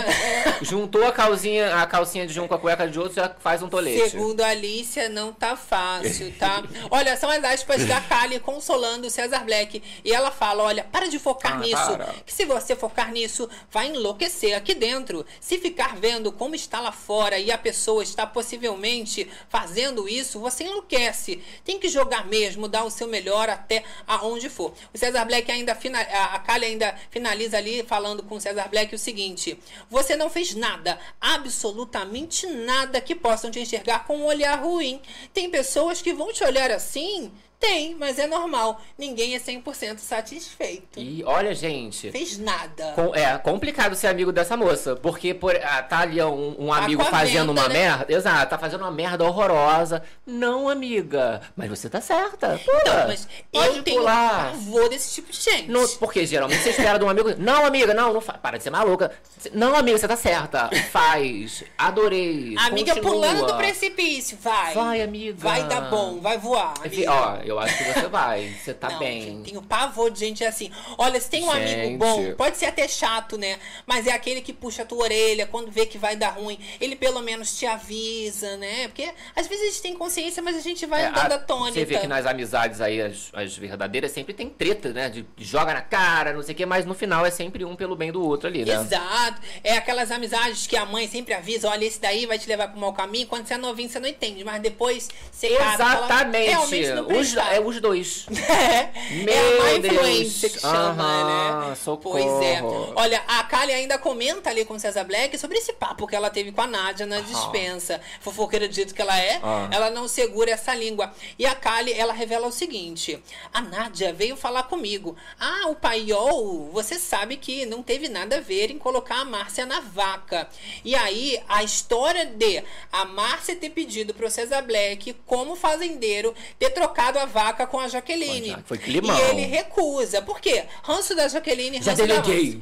já- juntou a calcinha, a calcinha de um com a cueca de outro, já faz um tolete. Segundo a Alicia, não tá fácil, tá? olha, são as aspas da Kali consolando o Cesar Black. E ela fala: olha, para de focar Ah, nisso. para. Que se você focar nisso, vai enlouquecer aqui dentro. Se ficar vendo como está lá fora e a pessoa está possivelmente fazendo isso, você enlouquece. Tem que jogar mesmo, dar o seu melhor até aonde for. O César Black ainda fina, a Kali ainda finaliza ali falando com o César Black o seguinte: você não fez nada, absolutamente nada que possam te enxergar com um olhar ruim. Tem pessoas que vão te olhar assim? Tem, mas é normal. Ninguém é 100% satisfeito. E olha, gente. Fez nada. com- é complicado ser amigo dessa moça. Porque por, ah, tá ali um, um amigo com a fazendo venda, uma né? merda. Exato, tá fazendo uma merda horrorosa. Não, amiga. Mas você tá certa. Pula. Não, mas Pode eu tenho pular. pavor desse tipo de gente. Não, porque geralmente você espera de um amigo. Não, amiga, não, não faz. Para de ser maluca. Não, amiga, você tá certa. Faz. Adorei. Amiga Continua. pulando do precipício, vai. Vai, amiga. Vai dar bom, vai voar. Amiga. Ó, eu acho que você vai. Você tá Não, bem. gente, tenho pavor de gente assim. Olha, se tem um amigo Gente. bom, pode ser até chato, né? Mas é aquele que puxa a tua orelha quando vê que vai dar ruim. Ele pelo menos te avisa, né? Porque às vezes a gente tem consciência, mas a gente vai É, andando a- atônita. Você vê que nas amizades aí, as, as verdadeiras, sempre tem treta, né? De joga na cara, não sei o quê, mas no final é sempre um pelo bem do outro ali, né? Exato. É aquelas amizades que a mãe sempre avisa, olha, esse daí vai te levar pro mau caminho. Quando você é novinho, você não entende. Mas depois você casa, fala, Exatamente. realmente não Os. É os dois. É, Meu é a má influência que chama, Aham, né? socorro. Pois é. Olha, a Kali ainda comenta ali com o César Black sobre esse papo que ela teve com a Nádia na dispensa. Fofoqueira do jeito que ela é, Ah. ela não segura essa língua. E a Kali, ela revela o seguinte: a Nádia veio falar comigo. Ah, o paiol, você sabe que não teve nada a ver em colocar a Márcia na vaca. E aí, a história de a Márcia ter pedido pro César Black, como fazendeiro, ter trocado a vaca com a Jaqueline. Foi climão. E ele recusa. Por quê? Ranço da Jaqueline, Já ranço deleguei.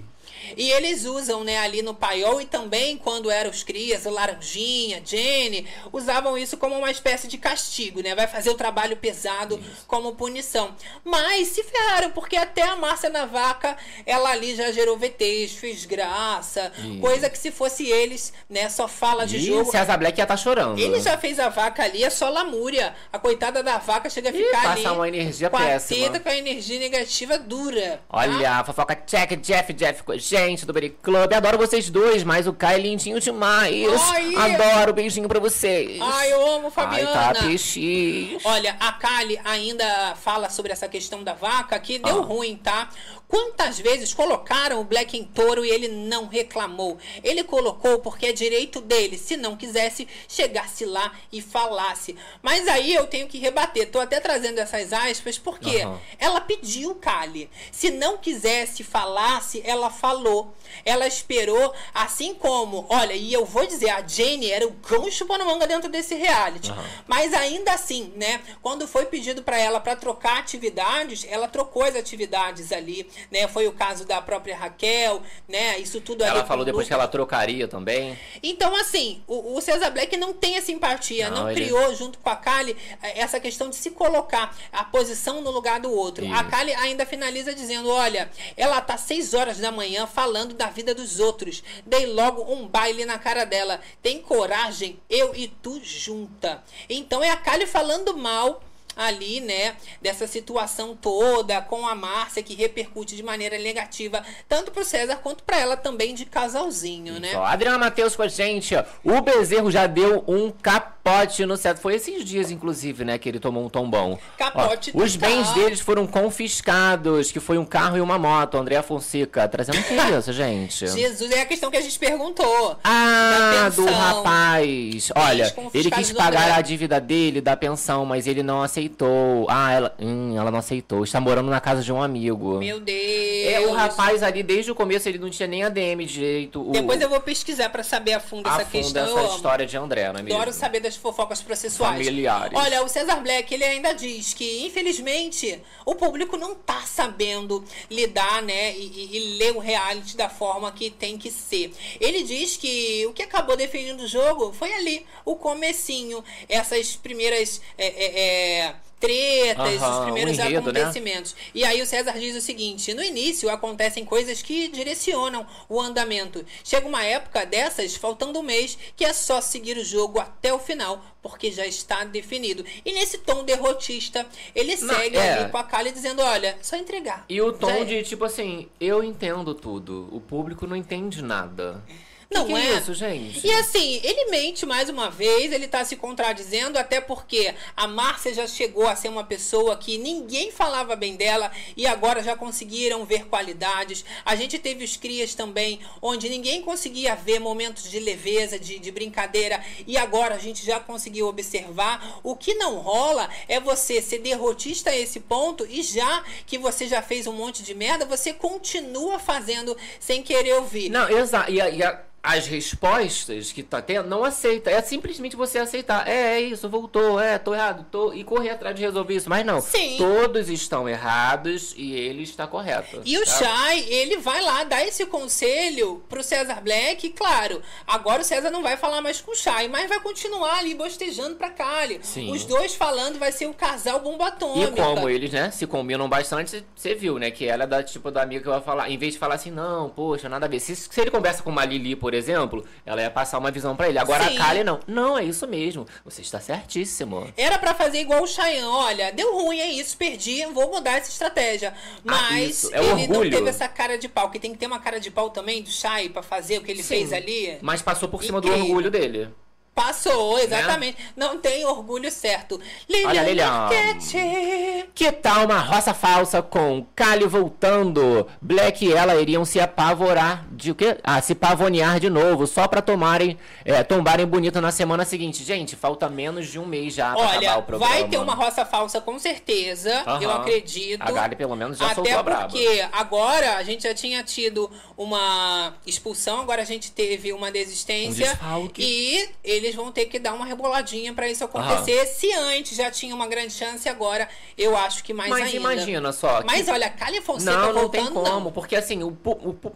E eles usam, né, ali no paiol e também quando eram os crias, o Laranjinha, Jenny, usavam isso como uma espécie de castigo, né? Vai fazer o trabalho pesado como punição. Mas se ferraram, porque até a Márcia na vaca, ela ali já gerou VTs, fez graça, Ih. coisa que se fosse eles, né, só fala de E jogo. César Black ia tá chorando. Ele já fez a vaca ali, é só lamúria. A coitada da vaca chega a Ih, ficar passa ali uma energia com péssima. a teta com a energia negativa dura. tá? Olha, a fofoca check, Jeff, Jeff a gente do Berry Club. Adoro vocês dois, mas o Kai é lindinho demais. Ai. Adoro, beijinho pra vocês. Ai, eu amo Fabiana. Ai, tá. Olha, a Kali ainda fala sobre essa questão da vaca que deu Ah. ruim, tá? Quantas vezes colocaram o Black em touro e ele não reclamou? Ele colocou porque é direito dele. Se não quisesse, chegasse lá e falasse. Mas aí eu tenho que rebater. Tô até trazendo essas aspas porque Aham. ela pediu Kali. Se não quisesse, falasse, ela falou. Ela esperou, assim como, olha, e eu vou dizer, a Jenny era o cão chupando manga dentro desse reality. Mas ainda assim, né? Quando foi pedido pra ela pra trocar atividades, ela trocou as atividades ali, né? Foi o caso da própria Raquel, né? Isso tudo ali. Ela falou depois que ela trocaria também. Então, assim, o, o César Black não tem essa empatia, não, Não, ele- criou junto com a Kali eh, essa questão de se colocar a posição no lugar do outro. A Isso. Kali ainda finaliza dizendo: olha, ela tá seis horas da manhã falando da vida dos outros. Dei logo um baile na cara dela. Tem coragem, eu e tu junta. Então é a Kali falando mal. Ali, né, dessa situação toda com a Márcia que repercute de maneira negativa tanto pro César quanto pra ela também de casalzinho, né? Ó, Adriana Matheus com a gente. O Bezerro já deu um capote no certo. Foi esses dias, inclusive, né, que ele tomou um tombão. Capote Ó, Os bens deles foram confiscados, que foi um carro e uma moto. André Fonseca, trazendo o que é isso, gente? Jesus, é a questão que a gente perguntou. Ah, do rapaz. Olha, ele quis pagar a dívida dele da pensão, mas ele não aceitou. Ah, ela, hum, ela não aceitou. Está morando na casa de um amigo. Meu Deus. É, o rapaz ali, desde o começo, ele não tinha nem ADM direito. O, Depois eu vou pesquisar pra saber a fundo a essa questão. essa eu amo. história de André, não é mesmo? Adoro saber das fofocas processuais. Familiares. Olha, o César Black, ele ainda diz que, infelizmente, o público não tá sabendo lidar, né, e, e- e ler o reality da forma que tem que ser. Ele diz que o que acabou definindo o jogo foi ali, o comecinho, essas primeiras é, é, é, tretas, Aham, os primeiros enredo, né? acontecimentos. E aí o César diz o seguinte: no início acontecem coisas que direcionam o andamento. Chega uma época dessas, faltando um mês, que é só seguir o jogo até o final, porque já está definido. E nesse tom derrotista, ele Não, segue é. ali com a Kali dizendo: olha, só entregar. E o tom é. de, tipo assim, eu entendo tudo. O público não entende nada. Não que que é? é isso, gente? E assim, ele mente mais uma vez, ele tá se contradizendo, até porque a Márcia já chegou a ser uma pessoa que ninguém falava bem dela e agora já conseguiram ver qualidades. A gente teve os crias também, onde ninguém conseguia ver momentos de leveza, de, de brincadeira, e agora a gente já conseguiu observar. O que não rola é você ser derrotista a esse ponto e já que você já fez um monte de merda, você continua fazendo sem querer ouvir. Não, exato. E, e a- as respostas que tá tendo, não aceita. É simplesmente você aceitar. É, é isso, voltou, é, tô errado, tô. E correr atrás de resolver isso. Mas não. Sim. Todos estão errados e ele está correto. E o tá? Chay, ele vai lá dar esse conselho pro César Black, e claro, agora o César não vai falar mais com o Chay, mas vai continuar ali bostejando pra Kali. Sim. Os dois falando vai ser o casal bomba E atômica. como eles, né, se combinam bastante, você viu, né? Que ela é da tipo da amiga que vai falar. Em vez de falar assim, não, poxa, nada a ver. Se, se ele conversa com uma Lili, por exemplo, ela ia passar uma visão pra ele. Agora Sim. a Kali não. Não, é isso mesmo. Você está certíssimo. Era pra fazer igual o Chayanne, olha, deu ruim, é isso, perdi, vou mudar essa estratégia. Ah, Mas isso, é ele não orgulho. teve essa cara de pau, que tem que ter uma cara de pau também do Chay pra fazer o que ele Sim. fez ali. Mas passou por cima do orgulho dele. Passou, exatamente. Não tem orgulho certo. Lilian Olha, Lilian. Que tal uma roça falsa com Kali voltando? Black e ela iriam se apavorar de o quê? Ah, se pavonear de novo, só pra tomarem, é, tombarem bonito na semana seguinte. Gente, falta menos de um mês já pra acabar Olha, o programa. vai ter uma roça falsa com certeza, Aham. eu acredito. A Gali pelo menos já Até soltou a braba. porque agora a gente já tinha tido uma expulsão, agora a gente teve uma desistência. Um e eles vão ter que dar uma reboladinha pra isso acontecer. Se antes já tinha uma grande chance, agora eu acho que mais Mas ainda. imagina só. que- Mas olha, Cali Fonseca Não, não tem voltando, como, não. porque assim, o, o pu-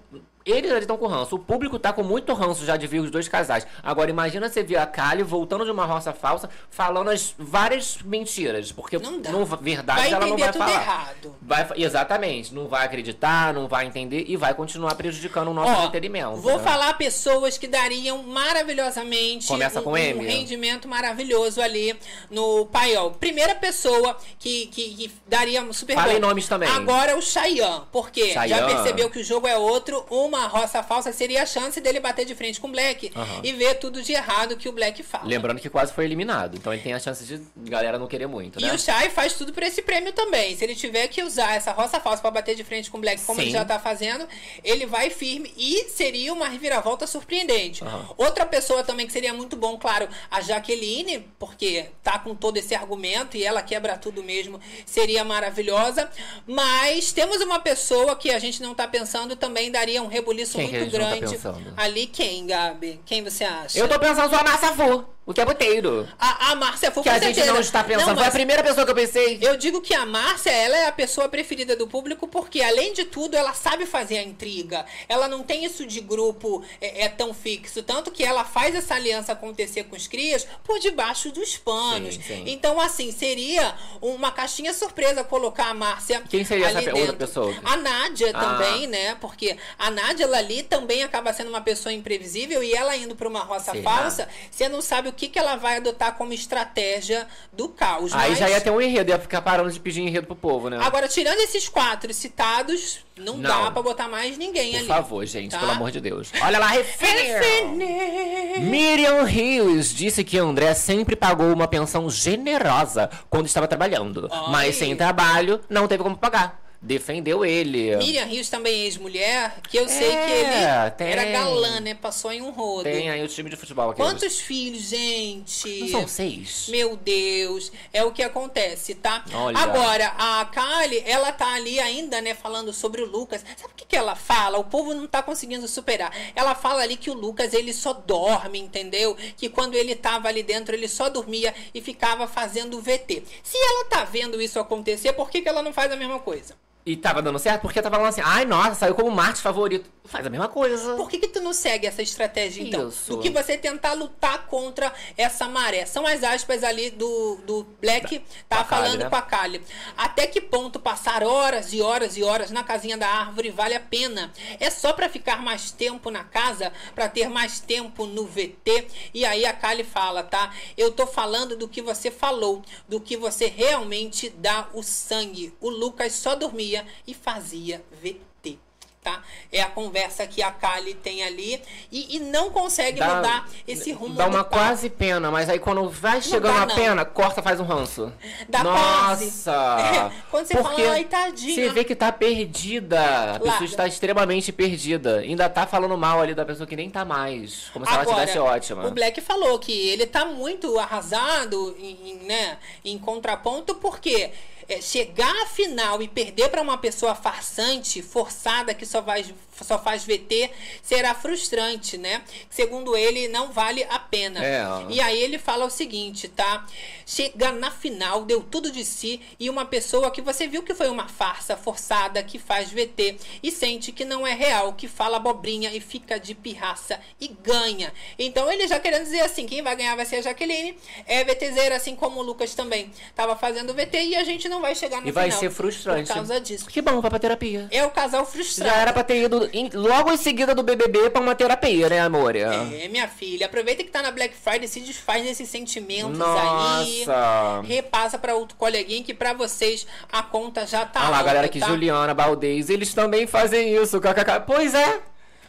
eles estão com ranço, o público tá com muito ranço já de ver os dois casais. Agora imagina você ver a Kali voltando de uma roça falsa, falando as várias mentiras, porque Não dá. verdade Vai ela não vai falar. errado. Vai, exatamente, não vai acreditar, não vai entender e vai continuar prejudicando o nosso Ó, entretenimento. Vou né? falar pessoas que dariam maravilhosamente Começa um, com um M. rendimento maravilhoso ali no paiol. Primeira pessoa que, que, que daria um super Fala bom. nomes também. Agora o Chayanne, porque já Chayanne. percebeu que o jogo é outro, uma roça falsa seria a chance dele bater de frente com o Black Aham. e ver tudo de errado que o Black fala. Lembrando que quase foi eliminado, então ele tem a chance de galera não querer muito, E né? o Shai faz tudo por esse prêmio também. Se ele tiver que usar essa roça falsa pra bater de frente com o Black, como Sim. ele já tá fazendo, ele vai firme e seria uma reviravolta surpreendente. Aham. Outra pessoa também que seria muito bom, claro, a Jaqueline, porque tá com todo esse argumento e ela quebra tudo mesmo, seria maravilhosa. Mas temos uma pessoa que a gente não tá pensando também daria um rebuliço Quem muito tá grande. pensando? Ali quem, Gabi? Quem você acha? Eu tô pensando só na Safu, o que é boteiro. A, a Márcia Fu, Que a gente não está pensando. Não, Foi a primeira pessoa que eu pensei. eu digo que a Márcia, ela é a pessoa preferida do público porque, além de tudo, ela sabe fazer a intriga. Ela não tem isso de grupo é, é tão fixo. Tanto que ela faz essa aliança acontecer com os crias por debaixo dos panos. Sim, sim. Então, assim, seria uma caixinha surpresa colocar a Márcia Quem seria essa pe- outra dentro. pessoa? A Nádia Ah. também, né? Porque a Nádia, ela ali também acaba sendo uma pessoa imprevisível e ela indo pra uma roça Será? falsa, você não sabe o que, que ela vai adotar como estratégia do caos. Aí mas... já ia ter um enredo, ia ficar parando de pedir enredo pro povo, né? Agora, tirando esses quatro citados, não, Não. dá pra botar mais ninguém Por ali. favor, gente, tá? pelo amor de Deus. Olha lá! Refene. Miriam Rios disse que André sempre pagou uma pensão generosa quando estava trabalhando. Ai. Mas sem trabalho, não teve como pagar. Defendeu ele. Miriam Rios também é ex-mulher, que eu sei É, que ele tem. era galã, né? Passou em um rodo. Tem aí o time de futebol aqui. Quantos filhos, gente? Não são seis? Meu Deus, é o que acontece, tá? Olha. Agora, a Kali, ela tá ali ainda, né, falando sobre o Lucas. Sabe o que, que ela fala? O povo não tá conseguindo superar. Ela fala ali que o Lucas, ele só dorme, entendeu? Que quando ele tava ali dentro, ele só dormia e ficava fazendo VT. Se ela tá vendo isso acontecer, por que, que ela não faz a mesma coisa? E tava dando certo porque tava falando assim, ai, nossa, saiu como Marte favorito. Faz a mesma coisa. Por que, que tu não segue essa estratégia, então? Isso. Do que você tentar lutar contra essa maré. São as aspas ali do, do Black, tá a Kali, falando né? com a Kali. Até que ponto passar horas e horas e horas na casinha da árvore vale a pena? É só pra ficar mais tempo na casa, pra ter mais tempo no VT? E aí a Kali fala, tá? Eu tô falando do que você falou, do que você realmente dá o sangue. O Lucas só dormia e fazia VT. Tá? É a conversa que a Kali tem ali e, e não consegue Dá- mudar esse rumo Dá uma quase pena, mas aí quando vai chegando dá, a não. pena, corta, faz um ranço. Dá. Nossa! Quando você Porque fala, ai, tadinha. Você vê que tá perdida. A pessoa está extremamente perdida. Ainda tá falando mal ali da pessoa que nem tá mais. Como se ela Agora, tivesse ótima. o Black falou que ele tá muito arrasado em, né, em contraponto, porque é, chegar à final e perder para uma pessoa farsante, forçada, que só faz, só faz VT, será frustrante, né? Segundo ele, não vale a pena. É. E aí ele fala o seguinte, tá? Chega na final, deu tudo de si, e uma pessoa que você viu que foi uma farsa forçada, que faz VT e sente que não é real, que fala abobrinha e fica de pirraça e ganha. Então ele já querendo dizer assim, quem vai ganhar vai ser a Jaqueline, é VTZera, assim como o Lucas também tava fazendo VT, e a gente não vai chegar no E vai final ser frustrante. por causa disso. Que bom, vai pra terapia. É o casal frustrado. Já era pra ter ido em- logo em seguida do BBB pra uma terapia, né, amor? É, minha filha, aproveita que tá na Black Friday, se desfaz desses sentimentos aí. Nossa! Repassa pra outro coleguinha que pra vocês a conta já tá Ah lá, alta, galera aqui, tá? Juliana, Baldez, eles também fazem isso, kkk. Pois é!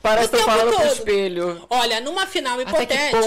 Parece que tempo falando pro todo. espelho. Olha, numa final hipotética,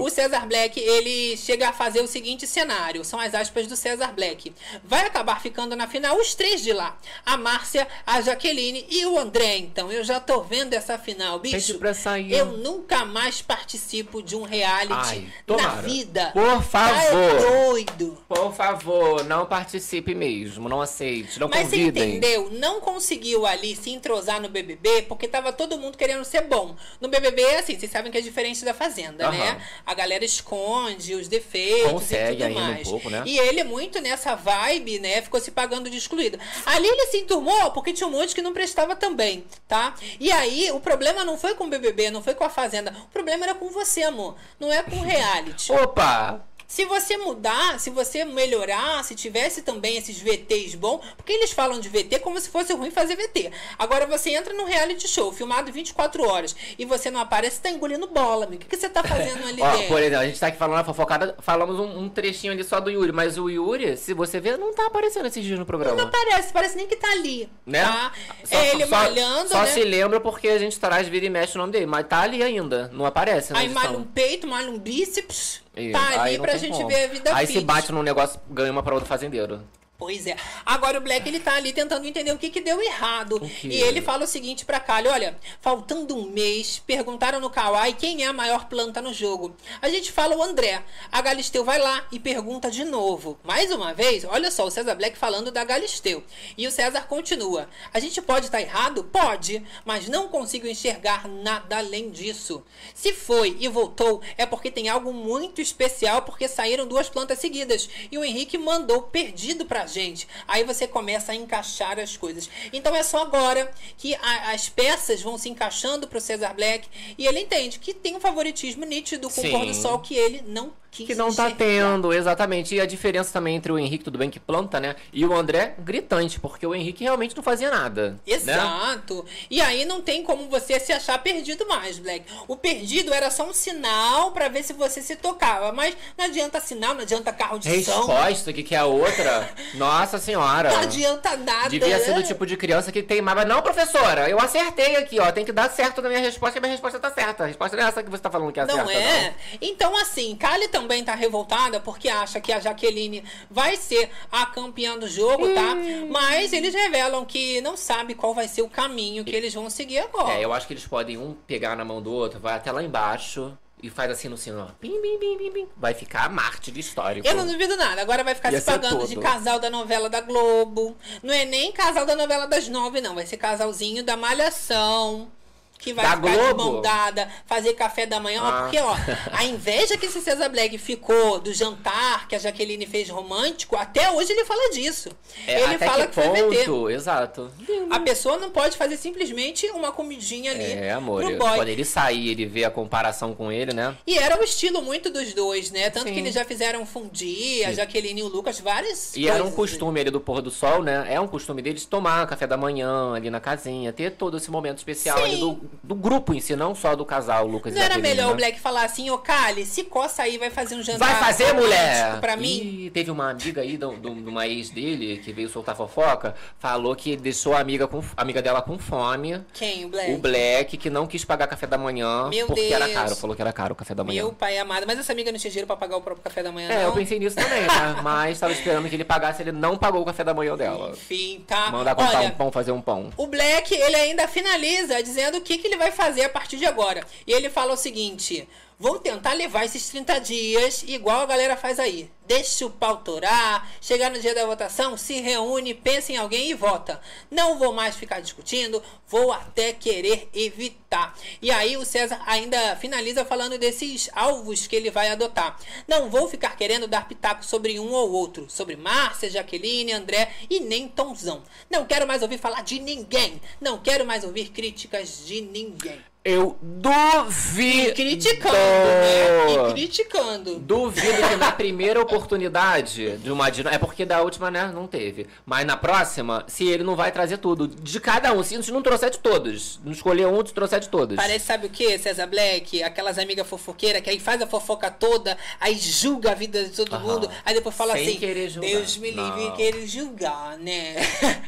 o Cesar Black, ele chega a fazer o seguinte cenário, são as aspas do Cesar Black. Vai acabar ficando na final os três de lá. A Márcia, a Jaqueline e o André, então. Eu já tô vendo essa final, bicho. Pra sair. Eu nunca mais participo de um reality Ai, na vida. Por Tá é favor. doido. Por favor, não participe mesmo, não aceite, não Mas convidem. entendeu? Não conseguiu ali se entrosar no BBB porque tava todo mundo querendo ser bom. No BBB, assim, vocês sabem que é diferente da Fazenda, Aham. né? A galera esconde os defeitos Consegue e tudo ainda um mais. pouco, né? E ele é muito nessa vibe, né? Ficou se pagando de excluído. Ali ele se enturmou porque tinha um monte que não prestava também, tá? E aí, o problema não foi com o BBB, não foi com a Fazenda. O problema era com você, amor. Não é com o reality. Opa! Se você mudar, se você melhorar, se tivesse também esses VTs bom, porque eles falam de VT como se fosse ruim fazer VT. Agora você entra num reality show, filmado 24 horas, e você não aparece, você tá engolindo bola, amigo. O que, que você tá fazendo ali Ó, por exemplo, a gente tá aqui falando a fofocada, falamos um, um trechinho ali só do Yuri, mas o Yuri, se você ver, não tá aparecendo esses dias no programa. Não aparece, parece nem que tá ali. Né? Tá? Só- é ele só- malhando, Só né? se lembra porque a gente traz vira e mexe o nome dele, mas tá ali ainda, não aparece na Aí malha um peito, malha um bíceps, Tá aí ali pra gente ver a vida Aí fit. se bate num negócio, ganha uma pra outro fazendeiro. Pois é. Agora o Black ele tá ali tentando entender o que que deu errado. E ele fala o seguinte pra Kali, olha, faltando um mês, perguntaram no Kawaii quem é a maior planta no jogo. A gente fala o André. A Galisteu vai lá e pergunta de novo. Mais uma vez, olha só, o César Black falando da Galisteu. E o César continua. A gente pode estar errado? Pode, mas não consigo enxergar nada além disso. Se foi e voltou, é porque tem algo muito especial, porque saíram duas plantas seguidas. E o Henrique mandou perdido gente. Aí você começa a encaixar as coisas. Então é só agora que a- as peças vão se encaixando pro Cesar Black e ele entende que tem um favoritismo nítido com o Sim. pôr do sol que ele não quis Que não tá tendo, exatamente. E a diferença também entre o Henrique, tudo bem que planta, né? E o André, gritante, porque o Henrique realmente não fazia nada. Né? Exato. E aí não tem como você se achar perdido mais, Black. O perdido era só um sinal pra ver se você se tocava. Mas não adianta sinal, não adianta carro de som. Resposta, que que é a outra? Nossa senhora. Não adianta nada. Devia ser do né? tipo de criança que teimava. Não, professora, eu acertei aqui, ó. Tem que dar certo na minha resposta, que a minha resposta tá certa. A resposta não é essa que você tá falando que é Não certa, é? Então, assim, Kali também tá revoltada porque acha que a Jaqueline vai ser a campeã do jogo, tá? Mas eles revelam que não sabe qual vai ser o caminho que eles vão seguir agora. É, eu acho que eles podem um pegar na mão do outro, vai até lá embaixo e faz assim no sino, ó. Pim, pim, pim, pim, pim. Vai ficar mártir histórico. Eu não duvido nada. Agora vai ficar Ia se pagando de casal da novela da Globo. Não é nem casal da novela das nove, não. Vai ser casalzinho da Malhação. Que vai Da ficar de Globo? mão dada, fazer café da manhã. Ah. Porque, ó, a inveja que esse César Black ficou do jantar que a Jaqueline fez romântico, até hoje ele fala disso. É, ele fala que que, foi VT. ponto? Exato. A pessoa não pode fazer simplesmente uma comidinha ali É, amor. pro boy. Quando ele sair, ele vê a comparação com ele, né? E era o estilo muito dos dois, né? Tanto Sim. que eles já fizeram fundir, a Jaqueline e o Lucas, várias E era um coisas. costume ali do pôr do sol, né? É um costume deles tomar café da manhã ali na casinha, ter todo esse momento especial Sim. ali do, do grupo em si, não só do casal, Lucas Não e era Jaqueline, melhor o Black falar assim, ô Kali, se coça aí, vai fazer um jantar Vai fazer, mulher! pra mim? E teve uma amiga aí, de uma ex dele, que veio soltar fofoca, falou que deixou a amiga, com, a amiga dela com fome. Quem, o Black? O Black, que não quis pagar café da manhã, Meu porque era Deus. caro. Falou que era caro o café da manhã. Meu pai amado. Mas essa amiga não tinha dinheiro pra pagar o próprio café da manhã, É, não? eu pensei nisso também, né? Mas tava esperando que ele pagasse, ele não pagou o café da manhã dela. Enfim, tá? Mandar comprar Olha, um pão, fazer um pão. O Black, ele ainda finaliza dizendo o que, que ele vai fazer a partir de agora. E ele fala o seguinte: vou tentar levar esses 30 dias, igual a galera faz aí. Deixa o pau torar, chegar no dia da votação, se reúne, pensa em alguém e vota. Não vou mais ficar discutindo, vou até querer evitar. E aí o César ainda finaliza falando desses alvos que ele vai adotar. Não vou ficar querendo dar pitaco sobre um ou outro, sobre Márcia, Jaqueline, André e nem Tomzão. Não quero mais ouvir falar de ninguém. Não quero mais ouvir críticas de ninguém. Eu duvido. E criticando, né? E criticando. Duvido que na primeira oportunidade de uma dino... É porque da última, né, não teve. Mas na próxima, se ele não vai trazer tudo. De cada um. Se não trouxer de todos. Não escolher um, trouxer de todos. Parece, sabe o que, César Black? Aquelas amigas fofoqueiras que aí faz a fofoca toda, aí julga a vida de todo mundo, aí depois fala Sem assim: querer julgar. Deus me livre Não. querer julgar, né?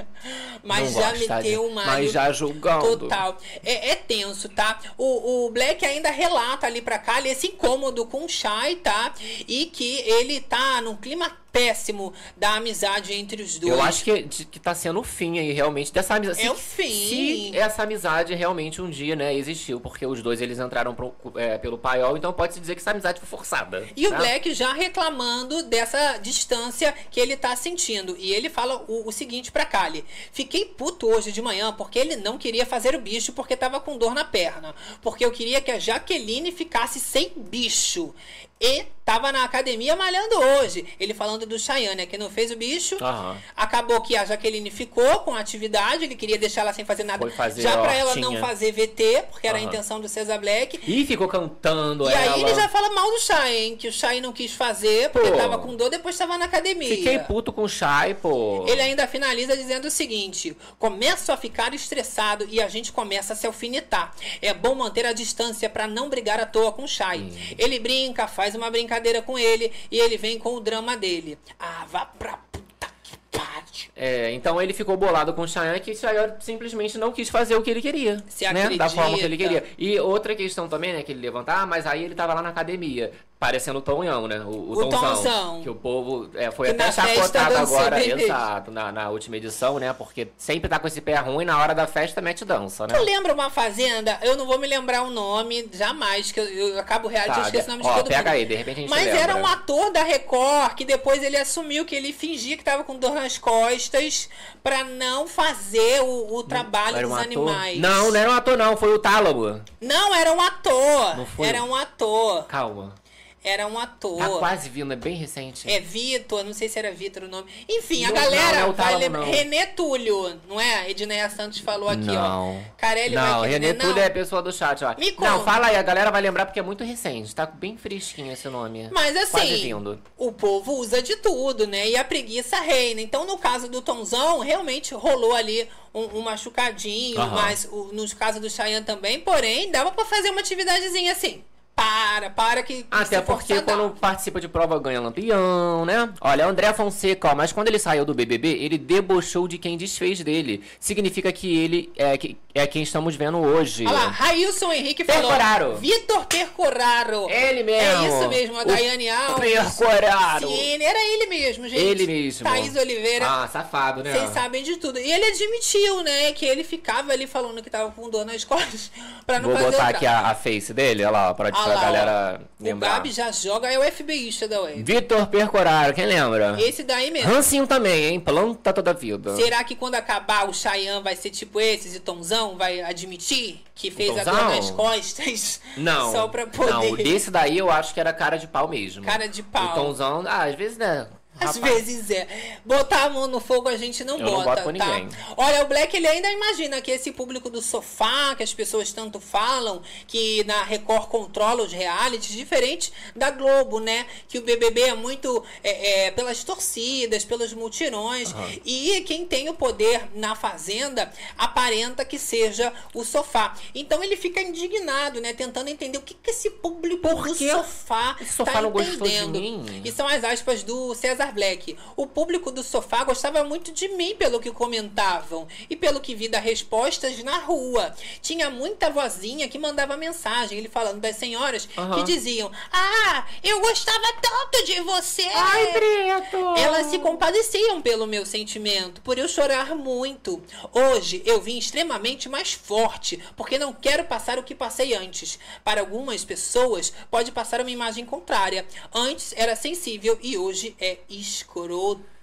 Mas Não já gosta meteu uma. mas já julgando. Total. É, é tenso, tá? O, o Black ainda relata ali pra cá esse incômodo com o Shai, tá? E que ele tá num clima péssimo da amizade entre os dois. Eu acho que, que tá sendo o fim aí, realmente, dessa amizade. É o fim. Se essa amizade realmente um dia, né, existiu, porque os dois eles entraram pro- é, pelo paiol, então pode-se dizer que essa amizade foi forçada. E o né? Black já reclamando dessa distância que ele tá sentindo. E ele fala o, o seguinte pra Kali: Fiquei puto hoje de manhã porque ele não queria fazer o bicho porque tava com dor na perna. Porque eu queria que a Jaqueline ficasse sem bicho. E tava na academia malhando hoje. Ele falando do Cheyenne, que não fez o bicho. Aham. Acabou que a Jaqueline ficou com a atividade. Ele queria deixar ela sem fazer nada. Foi fazer já pra ela não fazer VT, porque era a Aham. intenção do César Black. E ficou cantando E ela. aí ele já fala mal do hein? Que o Shai não quis fazer porque Pô. tava com dor, depois tava na academia. Fiquei puto com o Shai, pô. Ele ainda finaliza dizendo o seguinte: começo a ficar estressado e a gente começa a se alfinetar. É bom manter a distância pra não brigar à toa com o Shai. Hum. Ele brinca, faz uma brincadeira com ele e ele vem com o drama dele. Ah, vá pra puta que pariu. É, então ele ficou bolado com o Cheyenne que o Cheyenne simplesmente não quis fazer o que ele queria. Se né? Da forma que ele queria. E outra questão também, né, que ele levantar, ah, mas aí ele tava lá na academia, parecendo o Tonhão, né? O, o, O Tonzão. Que o povo é, foi Que até chacotado agora, exato, na, na última edição, né? Porque sempre tá com esse pé ruim na hora da festa mete dança, né? Tu lembra uma fazenda? Eu não vou me lembrar o nome jamais, que eu, eu acabo o reality, Tá, eu esqueço o nome ó, de todo pega mundo. aí, de repente a gente Mas lembra. era um ator da Record que depois ele assumiu que ele fingia que tava com dor nas costas pra não fazer o, o trabalho dos animais. Não, não era um ator não, foi o Tálamo. Não, era um ator. Não foi? Era um ator. Calma. Era um ator. Tá quase vindo, é bem recente. É Vitor, não sei se era Vitor o nome. Enfim, a Não, galera não, não vai lembrar. não. René Túlio, não é? Edneia Santos falou aqui, não. ó. Carelli não, vai René querer, Túlio é a pessoa do chat, ó. Me não, conta. fala aí, a galera vai lembrar porque é muito recente. Tá bem fresquinho esse nome. Mas assim, o povo usa de tudo, né? E a preguiça reina. Então, no caso do Tonzão, realmente rolou ali um, um machucadinho, Aham. mas o, nos casos do Cheyenne também, porém, dava pra fazer uma atividadezinha assim. Para, para que. que Até porque quando participa de prova ganha lampião, né? Olha, André Fonseca, ó, mas quando ele saiu do BBB, ele debochou de quem desfez dele. Significa que ele é, que- é quem estamos vendo hoje. Olha lá, Railson Henrique falou. Percoraro. Vitor Percoraro. Ele mesmo. É isso mesmo, a O Daiane Alves. Percoraro. Sim, era ele mesmo, gente. Ele mesmo. Thaís Oliveira. Ah, safado, né? Vocês sabem de tudo. E ele admitiu, né, que ele ficava ali falando que tava com dor nas costas pra não Vou fazer botar aqui a, a face dele, olha lá, pra pra lá, ó. galera O lembrar. Gabi já joga, é o FBIsta da web. Vitor Percoraro, quem lembra? Esse daí mesmo. Rancinho também, hein? Planta toda a vida. Será que quando acabar o Chayanne vai ser tipo esses e Tomzão vai admitir que fez a dor nas costas? Não. Só pra poder. Não, desse daí eu acho que era cara de pau mesmo. Cara de pau. O Tomzão, ah, às vezes, né? Às rapaz, vezes é. Botar a mão no fogo a gente não Eu não bota, boto com tá? ninguém. Olha, o Black ele ainda imagina que esse público do sofá, que as pessoas tanto falam, que na Record controla os realities, diferente da Globo, né? Que o BBB é muito é, é, pelas torcidas, pelos mutirões. E quem tem o poder na Fazenda aparenta que seja o sofá. Então ele fica indignado, né? Tentando entender o que, que esse público do quê? sofá Esse sofá tá não entendendo. mim? E são as aspas do César Black. O público do sofá gostava muito de mim pelo que comentavam e pelo que vi das respostas na rua. Tinha muita vozinha que mandava mensagem, ele falando das senhoras que Aham. diziam: Ah, eu gostava tanto de você. Ai, Preto! Elas se compadeciam pelo meu sentimento, por eu chorar muito. Hoje eu vim extremamente mais forte, porque não quero passar o que passei antes. Para algumas pessoas, pode passar uma imagem contrária. Antes era sensível e hoje é escroto.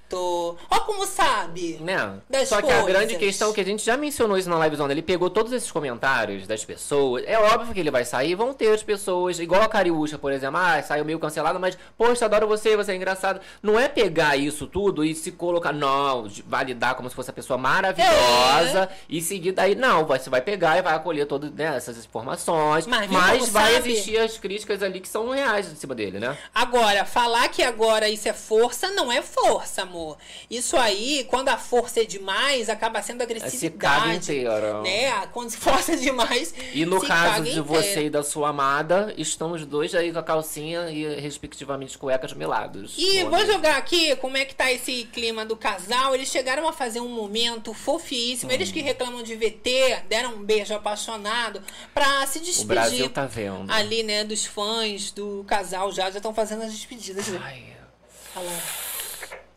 Ó como sabe. Né? Só que a grande coisas. questão que a gente já mencionou isso na livezona, ele pegou todos esses comentários das pessoas. É óbvio que ele vai sair, vão ter as pessoas, igual a Cariúcha, por exemplo, ah, saiu meio cancelado, mas, poxa, adoro você, você é engraçado. Não é pegar isso tudo e se colocar, não, validar como se fosse a pessoa maravilhosa É. e seguir daí. Não, você vai pegar e vai acolher todas né, essas informações, Mas mas, vai sabe? existir as críticas ali que são reais em cima dele, né? Agora, falar que agora isso é força não é força, amor. Isso aí, quando a força é demais, acaba sendo Se caga agressividade. inteiro. Né? Quando se força é demais. E no se caso caga de inteiro. você e da sua amada, estão os dois aí com a calcinha e respectivamente cuecas melados. E vou jogar aqui como é que tá esse clima do casal. Eles chegaram a fazer um momento fofíssimo. Eles Hum. que reclamam de VT, deram um beijo apaixonado pra se despedir. O Brasil tá vendo. Ali, né, dos fãs do casal já já estão fazendo as despedidas. né? Ai.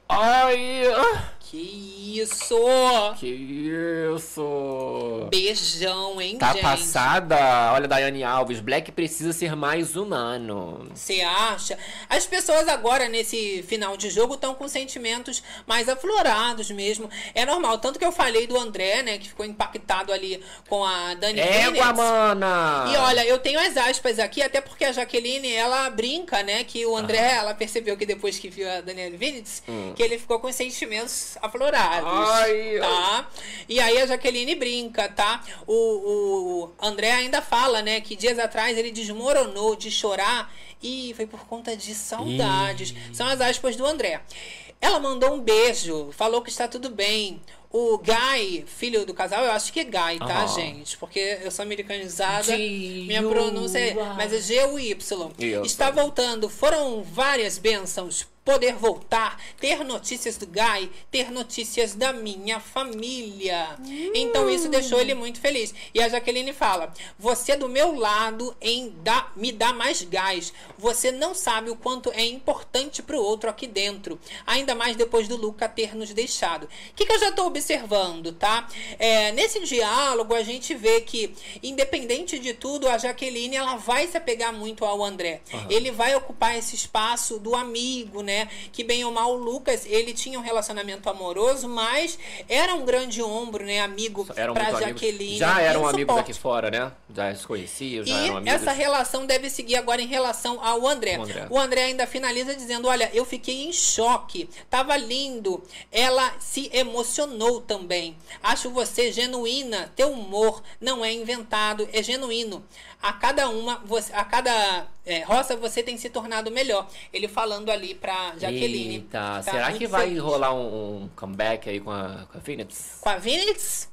Fala, Ai, ah, que isso! que isso. Beijão, hein, Tá gente? passada? Olha, Daiane Alves, Black precisa ser mais humano. Você acha? As pessoas agora, nesse final de jogo, estão com sentimentos mais aflorados mesmo. É normal. Tanto que eu falei do André, né? Que ficou impactado ali com a Dani Égua, mana! E olha, eu tenho as aspas aqui, até porque a Jaqueline, ela brinca, né? Que o André, ela percebeu que depois que viu a Daniela Vinitz, que ele ficou com sentimentos aflorados. Ai, tá? E aí a Jaqueline brinca, tá? O, o André ainda fala, né? Que dias atrás ele desmoronou de chorar e foi por conta de saudades. São as aspas do André. Ela mandou um beijo, falou que está tudo bem. O Guy, filho do casal, eu acho que é Guy, tá, Aham. gente? Porque eu sou americanizada. G-U-Y. Minha pronúncia é. Mas é G-U-Y. Está voltando. Foram várias bênçãos. Poder voltar, ter notícias do Guy, ter notícias da minha família. Então isso deixou ele muito feliz. E a Jaqueline fala: Você do meu lado em dá, me dá mais gás. Você não sabe o quanto é importante pro outro aqui dentro. Ainda mais depois do Luca ter nos deixado. O que, que eu já tô observando, tá? É, nesse diálogo a gente vê que, independente de tudo, a Jaqueline ela vai se apegar muito ao André. Ele vai ocupar esse espaço do amigo, né? Que bem ou mal o Lucas, ele tinha um relacionamento amoroso, mas era um grande ombro, né? Amigo Eram pra amigos. Jaqueline. Já e eram um amigos aqui fora, né? Já se conheciam, já E eram amigos. essa relação deve seguir agora em relação ao André. O André. O André ainda finaliza dizendo: Olha, eu fiquei em choque. Tava lindo. Ela se emocionou também. Acho você genuína. Teu humor não é inventado, é genuíno. A cada uma, você, a cada é, roça você tem se tornado melhor. Ele falando ali pra Jaqueline. Eita, Tá será que vai feliz. rolar um, um comeback aí com a, com a Phoenix? Com a Vinitz?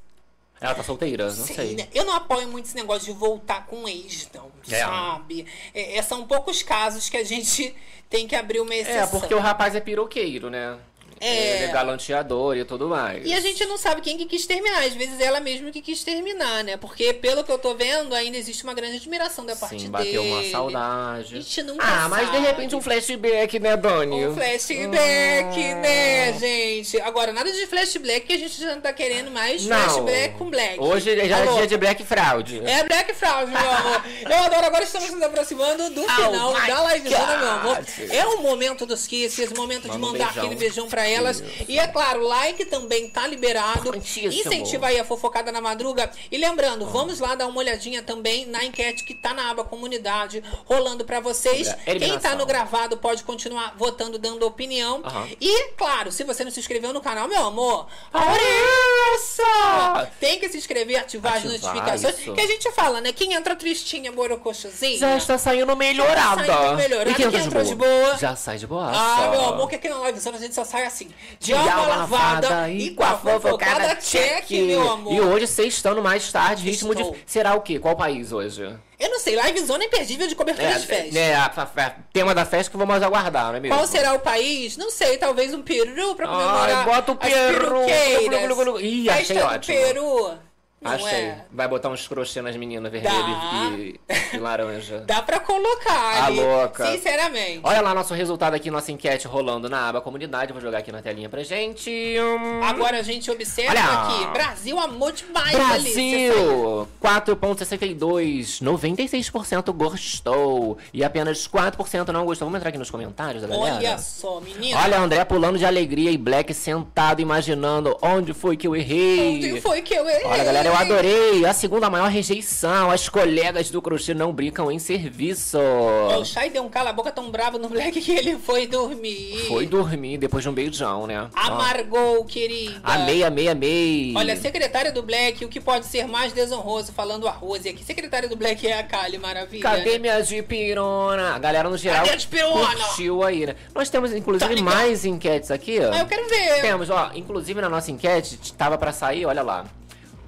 Ela tá solteira, não Sei, sei. né? Eu não apoio muito esse negócio de voltar com ex, não, É. sabe? É, é, são poucos casos que a gente tem que abrir uma exceção. É, porque o rapaz é piroqueiro, né? É. Ele é galanteador e tudo mais. E a gente não sabe quem que quis terminar. Às vezes ela mesma que quis terminar, né? Porque, pelo que eu tô vendo, ainda existe uma grande admiração da parte Sim, dele. bateu uma saudade. A gente nunca ah, mas de sabe. repente um flashback, né, Doni? Um flashback, Ah. né, gente? Agora, nada de flashback que a gente já não tá querendo mais. Não. Flashback com black. Hoje já Alô? é dia de Black Fraud. É Black Fraud, meu amor. Eu adoro. Agora estamos nos aproximando do final Oh da livezona, meu amor. É o momento dos kisses, momento de Manda um mandar aquele beijão pra elas. E é claro, like também tá liberado. Importantíssimo. Incentiva aí a fofocada na madruga. E lembrando, vamos lá dar uma olhadinha também na enquete que tá na aba comunidade, rolando pra vocês. A Quem tá no gravado pode continuar votando, dando opinião. Aham. E, claro, se você não se inscreveu no canal, meu amor, a hora é essa! Tem que se inscrever, ativar, as Ativar, notificações. isso. Que a gente fala, né? Quem entra tristinha, borocochosinha. Já está saindo melhorada. Já tá saindo melhorada. E quem entra Quem de entrou boa? de boa? Já sai de boa. Ah, meu amor, que aqui na live a gente só sai assim. De, De alma lavada e com a fofocada check, meu amor. E hoje, sextando mais tarde, ritmo Estou. de. Será o quê? Qual país hoje? Eu não sei, live zona imperdível de cobertura de festa. é, a, a- a- tema da festa que vamos aguardar, não é mesmo? Qual será o país? Não sei, talvez um peru pra comemorar. Ai, bota o peru. Ih, achei ótimo. peru. Não Achei. é? Vai botar uns crochê nas meninas vermelho e, e laranja. Dá pra colocar Tá ali. louca. Sinceramente. Olha lá nosso resultado aqui, nossa enquete rolando na aba comunidade. Vou jogar aqui na telinha pra gente. Hum. Agora a gente observa Olha. aqui. Brasil amou demais. Brasil, 4.62, 96% gostou e apenas 4% não gostou. Vamos entrar aqui nos comentários galera? Olha só, menina. Olha, André pulando de alegria e Black sentado imaginando onde foi que eu errei. Onde foi que eu errei? Olha, galera, eu adorei. A segunda maior rejeição. As colegas do crochê não brincam em serviço. O Shai deu um cala-boca tão bravo no Black que ele foi dormir. Foi dormir depois de um beijão, né? Amargou, querida. Amei, amei, amei. Olha, secretária do Black, o que pode ser mais desonroso falando a Rose aqui? Secretária do Black é a Kali, maravilha. Cadê minha jipirona? A galera no geral Cadê curtiu aí, né? Nós temos, inclusive, Tá mais enquetes aqui, ó. Ah, eu quero ver. Temos, ó, inclusive na nossa enquete, tava pra sair, olha lá.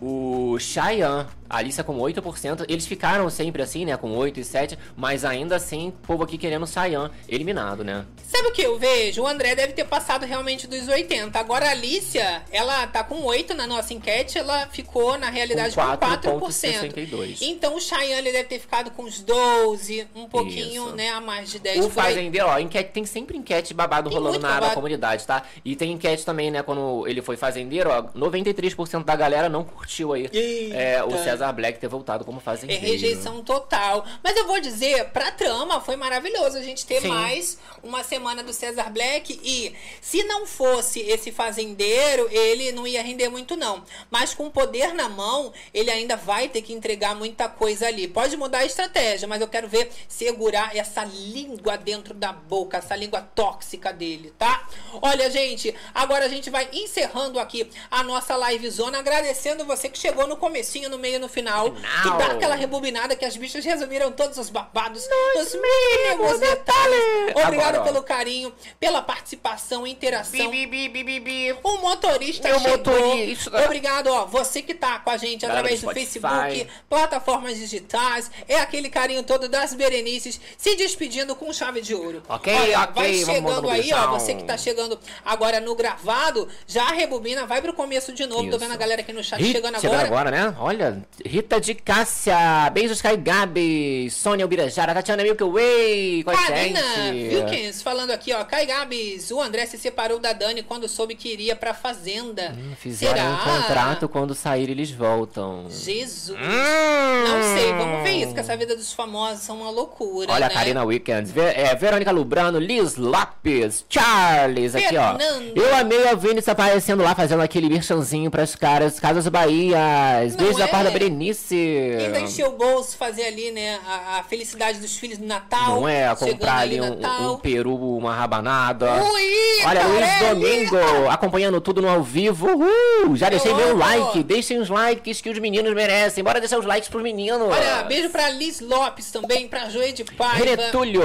O Cheyenne, a Alicia com 8%, eles ficaram sempre assim, né, com 8 e 7, mas ainda assim, o povo aqui querendo o Cheyenne eliminado, né? Sabe o que eu vejo? O André deve ter passado realmente dos 80. Agora a Alicia, ela tá com 8 na nossa enquete, ela ficou, na realidade, Com com 4%. 4,62. Então o Cheyenne ele deve ter ficado com uns 12, um pouquinho, Isso. né, a mais de 10 O fazendeiro, ó, enquete, tem sempre enquete babado Tem rolando na aba babado. comunidade, tá? E tem enquete também, né, quando ele foi fazendeiro, ó, 93% da galera não curtiu aí é, o. César Black ter voltado como É fazendeiro. rejeição total. Mas eu vou dizer, pra trama foi maravilhoso a gente ter Sim. mais uma semana do César Black. E se não fosse esse fazendeiro, ele não ia render muito, não. Mas com o poder na mão, ele ainda vai ter que entregar muita coisa ali. Pode mudar a estratégia, mas eu quero ver segurar essa língua dentro da boca, essa língua tóxica dele, tá? Olha, gente, agora a gente vai encerrando aqui a nossa live zona, agradecendo você que chegou no comecinho, no meio e no final, que Final. dá aquela rebobinada que as bichas resumiram todos os babados, os mínimos detalhes. Obrigado Agora, pelo carinho, pela participação, interação. Bi, bi, bi, bi, bi. O motorista Meu chegou. motorista. Obrigado, ó. Você que tá com a gente Galera através do do. Facebook, plataformas digitais, é aquele carinho todo das Berenices, se despedindo com chave de ouro. Ok, Olha, ok, Vai chegando aí, ó. Você que tá chegando agora no gravado, já rebobina, vai pro começo de novo. Tô Isso. vendo a galera aqui no chat Rita, chegando chegando agora. agora, né? Olha, Rita de Cássia, beijos Kai Gabi, Sônia Ubirajara, Tatiana Milky Way com a Karina gente. Wilkins falando aqui, ó. Kai Gabs, o André se separou da Dani quando soube que iria pra fazenda. Hum, Fizeram Será? um contrato, quando sair eles voltam. Jesus. Hum. Não sei, vamos ver isso, que essa vida dos famosos são uma loucura, Olha, né? Karina Weekends, Ve- é, Verônica Lubrano, Liz Lopes, Charles, aqui ó. Eu amei a Vinícius aparecendo lá, fazendo aquele merchanzinho pras caras, Casas Bahias. Não Beijo da é? parte da Berenice. Ainda encher o bolso, fazer ali, né, a, a felicidade dos filhos do Natal. Não é, comprar ali um, um peru, uma rabanada. Ui, Olha, Luiz Carelli! Domingo, acompanhando tudo no ao vivo. Uhul! Já deixei meu amo. like. Deixem os likes que os meninos merecem. Bora deixar os likes pros meninos. Olha, beijo pra Liz Lopes também, pra Joê de Paiva. Renetúlio.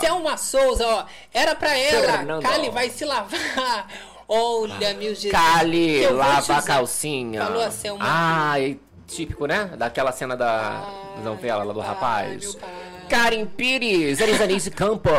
Selma Souza, ó. Era pra ela. Fernando. Cali vai se lavar. Olha, meu Jesus. Cali, lava a calcinha. Falou a Selma. Ah, e típico, né? Daquela cena da Ai, novela lá do rapaz. meu pai. Karen Pires, Elisanice Campos,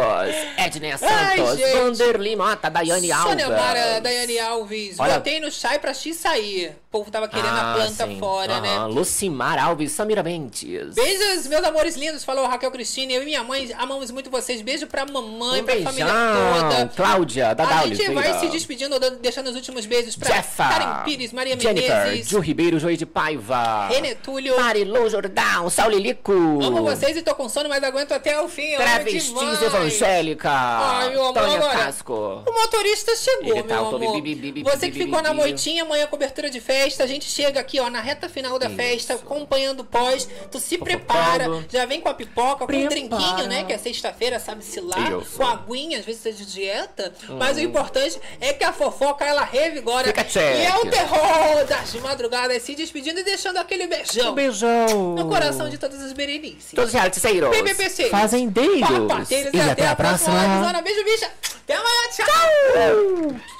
Edna Ai, Santos, gente. Vanderly Mota, Daiane Alves. Sônia Mara, Daiane Alves. Olha- Botei no chai pra X sair. O povo tava querendo a Ah, planta sim. fora, né? Lucimar Alves, Samira Mendes. Beijos, meus amores lindos, falou Raquel Cristina. Eu e minha mãe amamos muito vocês. Beijo pra mamãe, Um pra beijão, família toda. Cláudia, Dadá A gente vai se despedindo, deixando os últimos beijos pra Jeffa, Karen Pires, Maria Jennifer, Menezes, Ju Ribeiro, Joey de Paiva. Renê Túlio. Marilu Jordão, Saulilico. Amo vocês e tô com sono, mas aguento até o fim. Travestis. Evangélica. Ai, meu amor, Tânia agora- Casco. O motorista chegou, Ele tá, meu amor. bi, bi, bi, bi, Você bi, que ficou bi, na moitinha, amanhã cobertura de festa. A gente chega aqui, ó, na reta final da festa, acompanhando o pós. Tu se prepara, já vem com a pipoca, com o Prepara. drinquinho, né? Que é sexta-feira, sabe-se lá. Isso. Com a aguinha, às vezes você é de dieta. Mas o importante é que a fofoca, ela revigora. Fica check. E é o terror das madrugadas se despedindo e deixando aquele beijão Um beijão. no coração de todas as berenices. Todos os realiticeiros. PPPC. Fazendeiros. E até a próxima. Beijo, bicha. Até amanhã. Tchau.